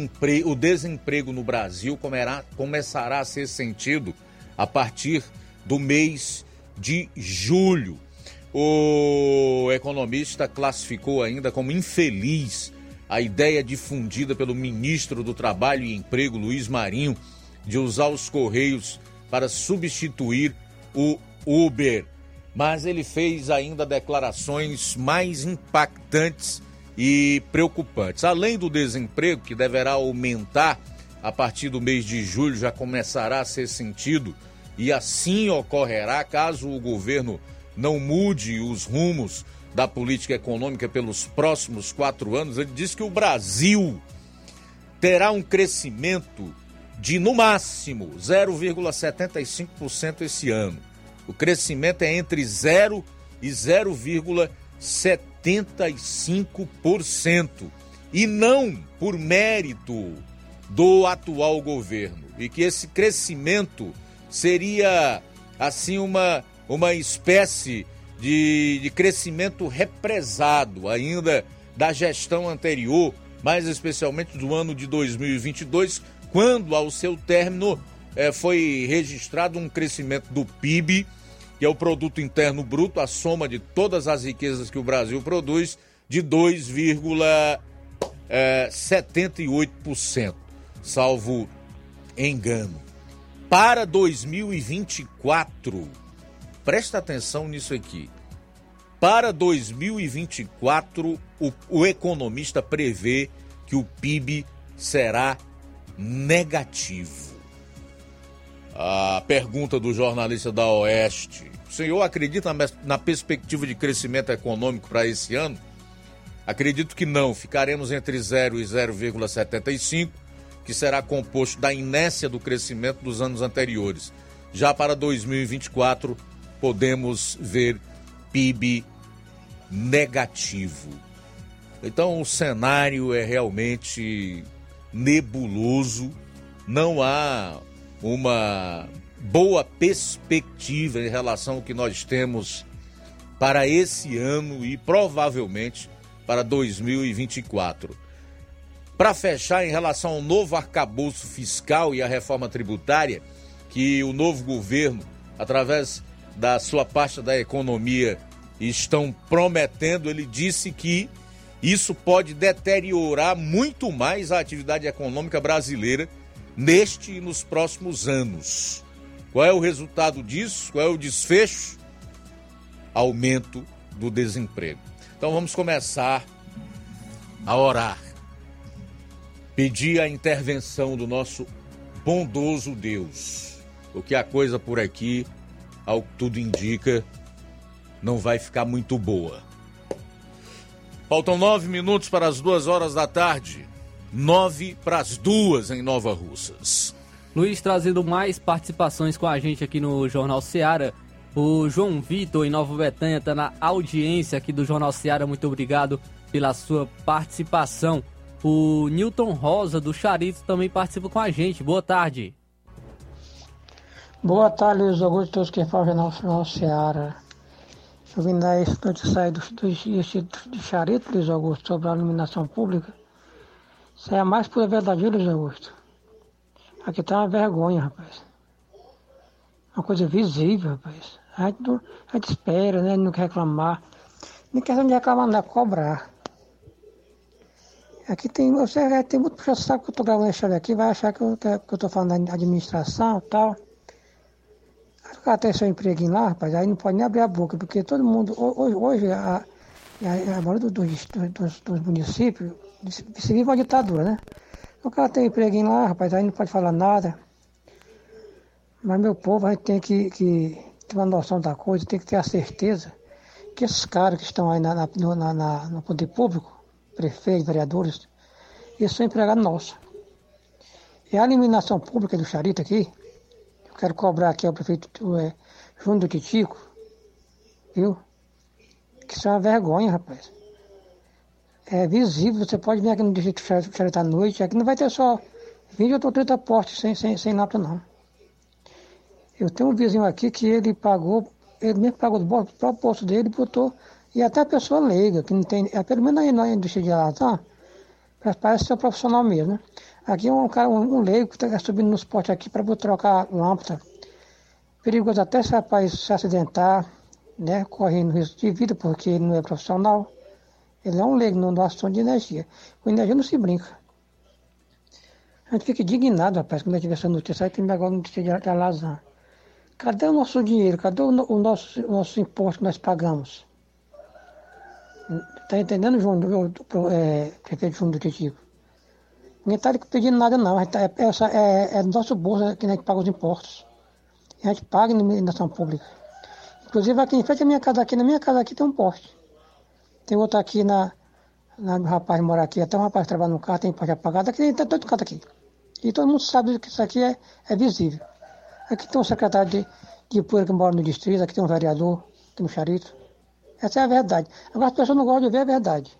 A: o desemprego no Brasil comerá... começará a ser sentido a partir do mês de julho. O economista classificou ainda como infeliz a ideia difundida pelo ministro do Trabalho e Emprego, Luiz Marinho, de usar os Correios para substituir o Uber mas ele fez ainda declarações mais impactantes e preocupantes. Além do desemprego, que deverá aumentar a partir do mês de julho, já começará a ser sentido, e assim ocorrerá caso o governo não mude os rumos da política econômica pelos próximos quatro anos. Ele diz que o Brasil terá um crescimento de, no máximo, 0,75% esse ano o crescimento é entre 0 e 0,75%. E não por mérito do atual governo. E que esse crescimento seria, assim, uma, uma espécie de, de crescimento represado ainda da gestão anterior, mais especialmente do ano de 2022, quando, ao seu término, é, foi registrado um crescimento do PIB, que é o produto interno bruto, a soma de todas as riquezas que o Brasil produz, de 2,78%, é, salvo engano. Para 2024, presta atenção nisso aqui. Para 2024, o, o economista prevê que o PIB será negativo. A pergunta do jornalista da Oeste: o senhor acredita na perspectiva de crescimento econômico para esse ano? Acredito que não. Ficaremos entre 0 e 0,75, que será composto da inércia do crescimento dos anos anteriores. Já para 2024, podemos ver PIB negativo. Então, o cenário é realmente nebuloso. Não há uma boa perspectiva em relação ao que nós temos para esse ano e provavelmente para 2024. Para fechar, em relação ao novo arcabouço fiscal e à reforma tributária, que o novo governo, através da sua pasta da economia, estão prometendo, ele disse que isso pode deteriorar muito mais a atividade econômica brasileira neste e nos próximos anos. Qual é o resultado disso? Qual é o desfecho? Aumento do desemprego. Então vamos começar a orar. Pedir a intervenção do nosso bondoso Deus. Porque a coisa por aqui, ao que tudo indica, não vai ficar muito boa. Faltam nove minutos para as duas horas da tarde nove para as duas em Nova Russas.
B: Luiz trazendo mais participações com a gente aqui no Jornal Seara. O João Vitor em Nova Betânia está na audiência aqui do Jornal Seara. Muito obrigado pela sua participação. O Newton Rosa do Charito também participa com a gente. Boa tarde.
V: Boa tarde, Luiz Augusto, todos que falam Jornal Seara. Eu vim dar esse noticiário do, do, do, do Charito, Luiz Augusto, sobre a iluminação pública. Isso é a mais pura verdade, Luiz Augusto. Aqui tá uma vergonha, rapaz. Uma coisa visível, rapaz. A gente, não, a gente espera, né? Não quer reclamar. Nem questão de reclamar, não é cobrar. Aqui tem, você tem muito puxa saco que eu tô gravando história aqui, vai achar que eu, que eu tô falando da administração e tal. O cara tem seu empreguinho lá, rapaz, aí não pode nem abrir a boca, porque todo mundo, hoje, hoje a, a, a maioria dos, dos, dos municípios se vive uma ditadura, né? O cara tem um empreguinho lá, rapaz, aí não pode falar nada. Mas meu povo, a gente tem que, que ter uma noção da coisa, tem que ter a certeza que esses caras que estão aí na, na, na, na no poder público, prefeitos, vereadores, eles são empregados nossos. E a eliminação pública do Charito aqui, eu quero cobrar aqui ao prefeito é, Júnior do Titico, viu? Que isso é uma vergonha, rapaz é visível, você pode vir aqui no distrito Charita à noite, aqui não vai ter só 20 ou 30 postes sem, sem, sem lâmpada não. Eu tenho um vizinho aqui que ele pagou, ele mesmo pagou do próprio posto dele, botou, e até a pessoa leiga, que não tem, é, pelo menos aí na indústria de latar, parece ser um profissional mesmo, né? Aqui é um cara, um, um leigo que está subindo nos postes aqui para trocar lâmpada. Perigoso até esse rapaz se acidentar, né? Correndo risco de vida porque ele não é profissional. Ele é um leigo no assunto de energia. Com energia não se brinca. A gente fica indignado, rapaz, quando a gente vê essa notícia. Aí tem agora notícia de, de Alazan. Cadê o nosso dinheiro? Cadê o, o nosso, o nosso imposto que nós pagamos? Está entendendo, João, o, é, prefeito João do Titico? Ninguém está pedindo nada, não. Tá, é, é, é, do nosso bolso que a gente paga os impostos. A gente paga em iluminação pública. Inclusive aqui em frente à minha casa, aqui na minha casa aqui tem um poste. Tem outro aqui na, na um rapaz mora aqui, até um rapaz trabalha no carro, tem pode apagado, aqui tem todo canto aqui. E todo mundo sabe que isso aqui é, é visível. Aqui tem um secretário de, de poeira que mora no distrito, aqui tem um vereador, aqui no Charito. Essa é a verdade. Agora as pessoas não gostam de ver a verdade.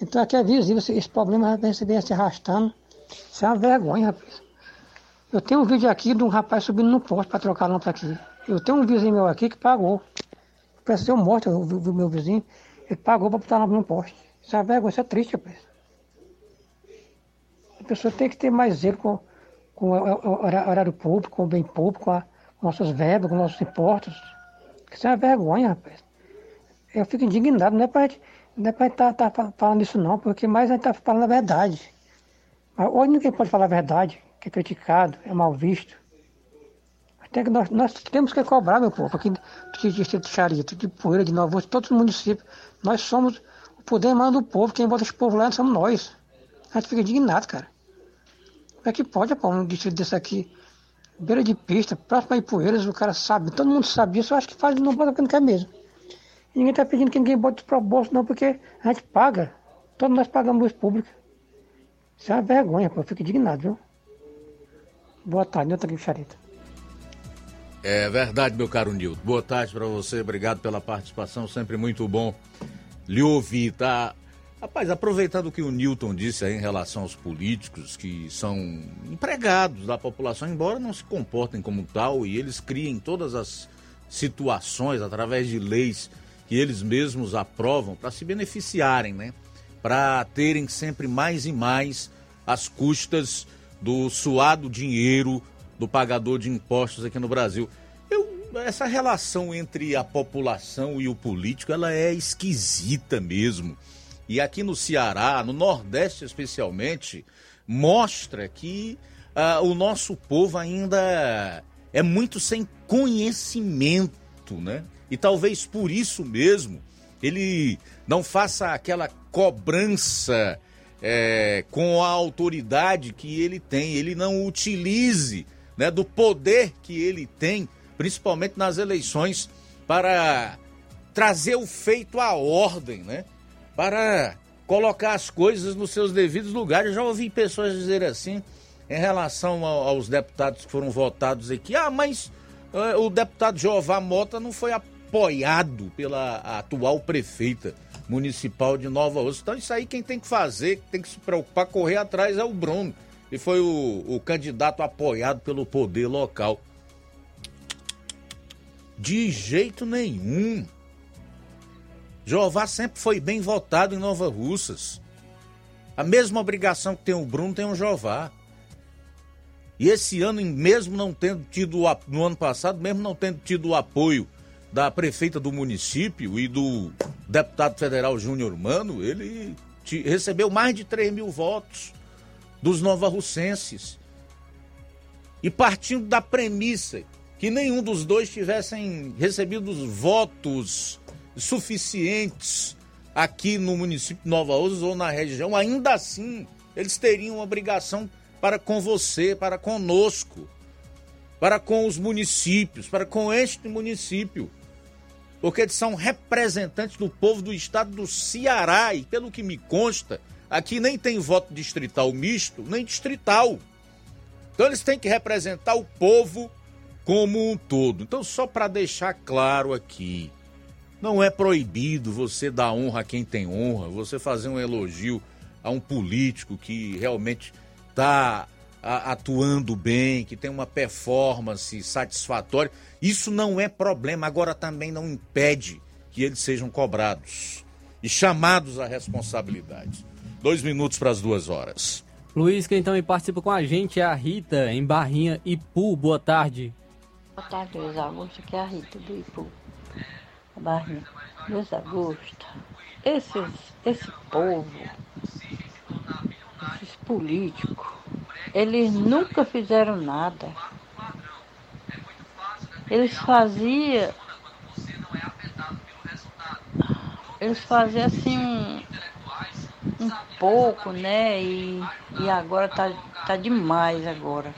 V: Então aqui é visível, esse, esse problema vem, vem se arrastando. Isso é uma vergonha, rapaz. Eu tenho um vídeo aqui de um rapaz subindo no poste para trocar a lâmpada aqui. Eu tenho um vizinho meu aqui que pagou. Parece ser um morto, o meu vizinho. Ele pagou para botar no poste. Isso é uma vergonha, isso é triste, rapaz. A pessoa tem que ter mais zelo com, com o horário público, com o bem público, com, a, com nossas verbas, com nossos impostos. Isso é uma vergonha, rapaz. Eu fico indignado, não é para gente é estar tá, tá falando isso não, porque mais a gente está falando a verdade. Mas hoje ninguém pode falar a verdade, que é criticado, é mal visto. Até que nós, nós temos que cobrar, meu povo, aqui de Distrito de Charito, de Poeira, de Novo, todos os municípios. Nós somos o poder mano do povo, quem bota esse povo lá somos nós. A gente fica indignado, cara. Como é que pode, pô, um distrito desse aqui, beira de pista, próximo a Ipueiras, o cara sabe, todo mundo sabe isso, eu acho que faz, não bota porque não quer mesmo. E ninguém está pedindo que ninguém bote para o bolso, não, porque a gente paga. Todos nós pagamos luz pública. Isso é uma vergonha, pô, eu fico indignado, viu? Boa tarde, aqui, Charita.
A: É verdade, meu caro Nilton. Boa tarde para você, obrigado pela participação, sempre muito bom lhe ouvir, tá? Rapaz, aproveitando o que o Newton disse aí em relação aos políticos que são empregados da população, embora não se comportem como tal e eles criem todas as situações através de leis que eles mesmos aprovam para se beneficiarem, né? Para terem sempre mais e mais as custas do suado dinheiro do pagador de impostos aqui no Brasil. Eu, essa relação entre a população e o político, ela é esquisita mesmo. E aqui no Ceará, no Nordeste especialmente, mostra que uh, o nosso povo ainda é muito sem conhecimento, né? E talvez por isso mesmo ele não faça aquela cobrança é, com a autoridade que ele tem, ele não utilize né, do poder que ele tem, principalmente nas eleições, para trazer o feito à ordem, né? Para colocar as coisas nos seus devidos lugares. Eu já ouvi pessoas dizer assim em relação aos deputados que foram votados aqui. Ah, mas uh, o deputado Jeová Mota não foi apoiado pela atual prefeita municipal de Nova Osso. Então isso aí quem tem que fazer, tem que se preocupar, correr atrás é o Bruno e foi o, o candidato apoiado pelo poder local. De jeito nenhum. Jeová sempre foi bem votado em Nova Russas. A mesma obrigação que tem o Bruno tem o Jeová. E esse ano, mesmo não tendo tido, no ano passado, mesmo não tendo tido o apoio da prefeita do município e do deputado federal Júnior Mano, ele recebeu mais de 3 mil votos dos novarrucenses. E partindo da premissa que nenhum dos dois tivessem recebido os votos suficientes aqui no município de Nova Ousas ou na região, ainda assim eles teriam uma obrigação para com você, para conosco, para com os municípios, para com este município. Porque eles são representantes do povo do estado do Ceará e, pelo que me consta, aqui nem tem voto distrital misto, nem distrital. Então eles têm que representar o povo como um todo. Então, só para deixar claro aqui, não é proibido você dar honra a quem tem honra, você fazer um elogio a um político que realmente está atuando bem, que tem uma performance satisfatória. Isso não é problema, agora também não impede que eles sejam cobrados e chamados à responsabilidade. Dois minutos para as duas horas.
B: Luiz, quem também participa com a gente é a Rita, em Barrinha, Ipu. Boa tarde.
W: Boa tarde, Luiz Augusto, aqui é a Rita do Ipu. Barrinha. Luiz Augusto, esses, esse povo, esses políticos, eles nunca fizeram nada. Eles faziam. Eles faziam assim um um pouco, né? E, e agora tá, tá demais agora.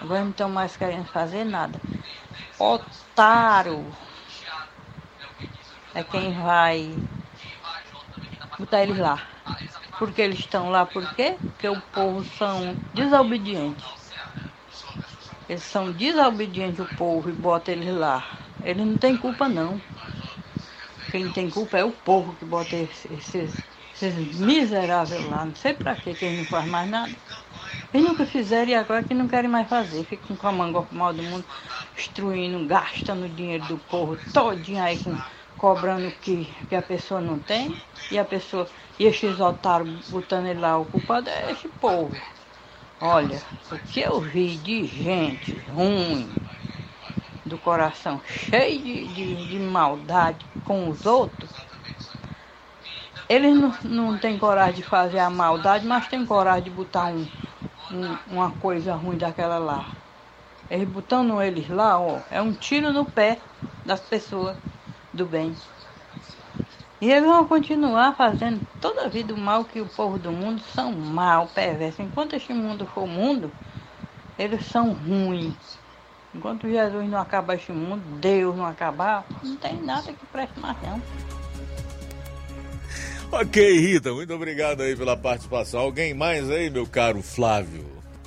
W: Agora não estão mais querendo fazer nada. Otário é quem vai botar eles lá. Porque eles estão lá por quê? Porque o povo são desobedientes. Eles são desobedientes o povo e bota eles lá. Eles não têm culpa não. Quem tem culpa é o povo que bota esses esses miseráveis lá, não sei quê, que eles não fazem mais nada. Eles nunca fizeram e agora que não querem mais fazer. Ficam com a mangopa mal do mundo, destruindo, gastando o dinheiro do povo todinho aí, com, cobrando o que, que a pessoa não tem. E a pessoa, e esses otários botando ele lá, o é esse povo. Olha, o que eu vi de gente ruim, do coração cheio de, de, de maldade com os outros, eles não, não têm coragem de fazer a maldade, mas têm coragem de botar um, um, uma coisa ruim daquela lá. Eles botando eles lá, ó, é um tiro no pé das pessoas do bem. E eles vão continuar fazendo toda a vida o mal que o povo do mundo são mal, perversos. Enquanto este mundo for mundo, eles são ruins. Enquanto Jesus não acabar este mundo, Deus não acabar, não tem nada que preste mais não.
A: Ok, Rita, muito obrigado aí pela participação. Alguém mais aí, meu caro Flávio?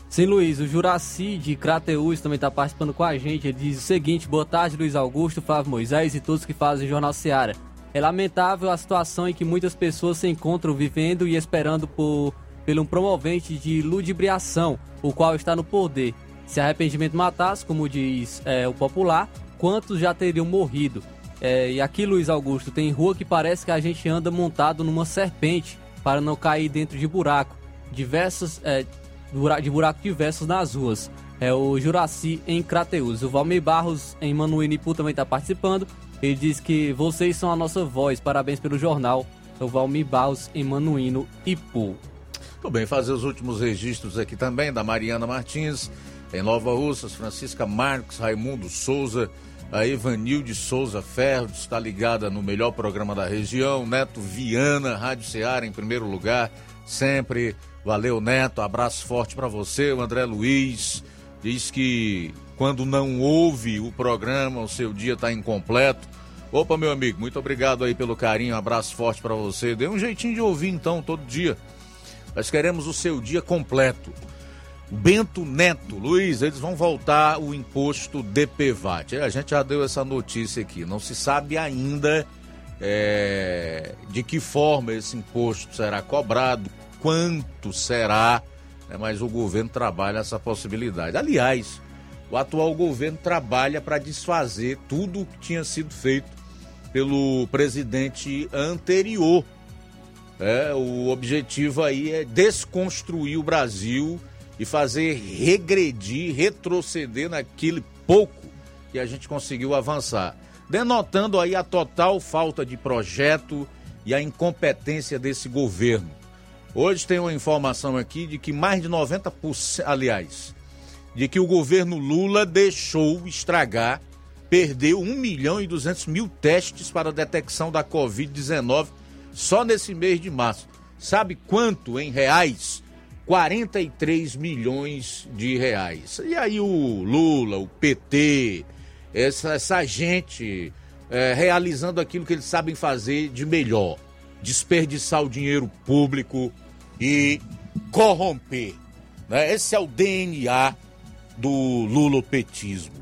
B: Sim, Luiz, o Juraci de Crateus também está participando com a gente. Ele diz o seguinte: boa tarde, Luiz Augusto, Flávio Moisés e todos que fazem o Jornal Seara. É lamentável a situação em que muitas pessoas se encontram vivendo e esperando por, pelo um promovente de ludibriação, o qual está no poder. Se arrependimento matasse, como diz é, o popular, quantos já teriam morrido? É, e aqui, Luiz Augusto, tem rua que parece que a gente anda montado numa serpente para não cair dentro de buraco. Diversos, é, de buraco diversos nas ruas. É o Juraci em Crateus. O Valmir Barros em Manuínipu também está participando. Ele diz que vocês são a nossa voz. Parabéns pelo jornal. É o Valmir Barros em Manuíno Ipu.
A: Tudo bem, fazer os últimos registros aqui também da Mariana Martins, em Nova Russas, Francisca Marques, Raimundo Souza, a Evanilde Souza Ferro está ligada no melhor programa da região. Neto Viana, Rádio Ceará em primeiro lugar, sempre. Valeu, Neto. Abraço forte para você. O André Luiz diz que quando não ouve o programa, o seu dia está incompleto. Opa, meu amigo, muito obrigado aí pelo carinho. Abraço forte para você. Dê um jeitinho de ouvir então todo dia. Nós queremos o seu dia completo. Bento Neto, Luiz, eles vão voltar o imposto DPVAT. A gente já deu essa notícia aqui. Não se sabe ainda é, de que forma esse imposto será cobrado, quanto será, né, mas o governo trabalha essa possibilidade. Aliás, o atual governo trabalha para desfazer tudo o que tinha sido feito pelo presidente anterior. É, o objetivo aí é desconstruir o Brasil e fazer regredir, retroceder naquele pouco que a gente conseguiu avançar, denotando aí a total falta de projeto e a incompetência desse governo. Hoje tem uma informação aqui de que mais de 90%, aliás, de que o governo Lula deixou estragar, perdeu 1 milhão e 200 mil testes para detecção da Covid-19 só nesse mês de março. Sabe quanto em reais? 43 milhões de reais. E aí o Lula, o PT, essa, essa gente é, realizando aquilo que eles sabem fazer de melhor: desperdiçar o dinheiro público e corromper. Né? Esse é o DNA do lulopetismo.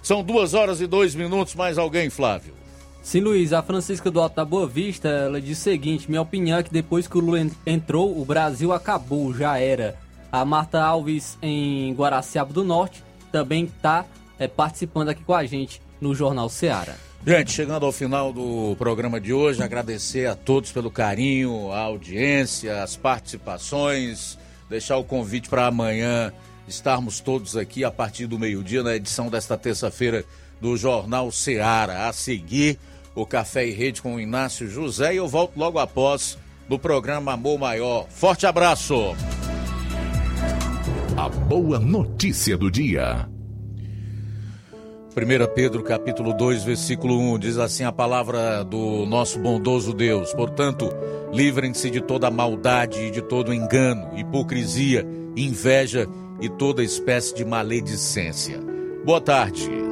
A: São duas horas e dois minutos, mais alguém, Flávio?
B: Sim, Luiz, a Francisca do Alto da Boa Vista, ela diz o seguinte, minha opinião é que depois que o Lula entrou, o Brasil acabou, já era. A Marta Alves, em Guaraciaba do Norte, também está é, participando aqui com a gente no Jornal Seara.
A: Gente, chegando ao final do programa de hoje, agradecer a todos pelo carinho, a audiência, as participações, deixar o convite para amanhã estarmos todos aqui a partir do meio-dia na edição desta terça-feira do Jornal Seara. A seguir, o Café e Rede com o Inácio José e eu volto logo após no programa Amor Maior. Forte abraço!
L: A boa notícia do dia.
A: 1 Pedro capítulo 2, versículo 1 diz assim a palavra do nosso bondoso Deus. Portanto, livrem-se de toda maldade e de todo engano, hipocrisia, inveja e toda espécie de maledicência. Boa tarde.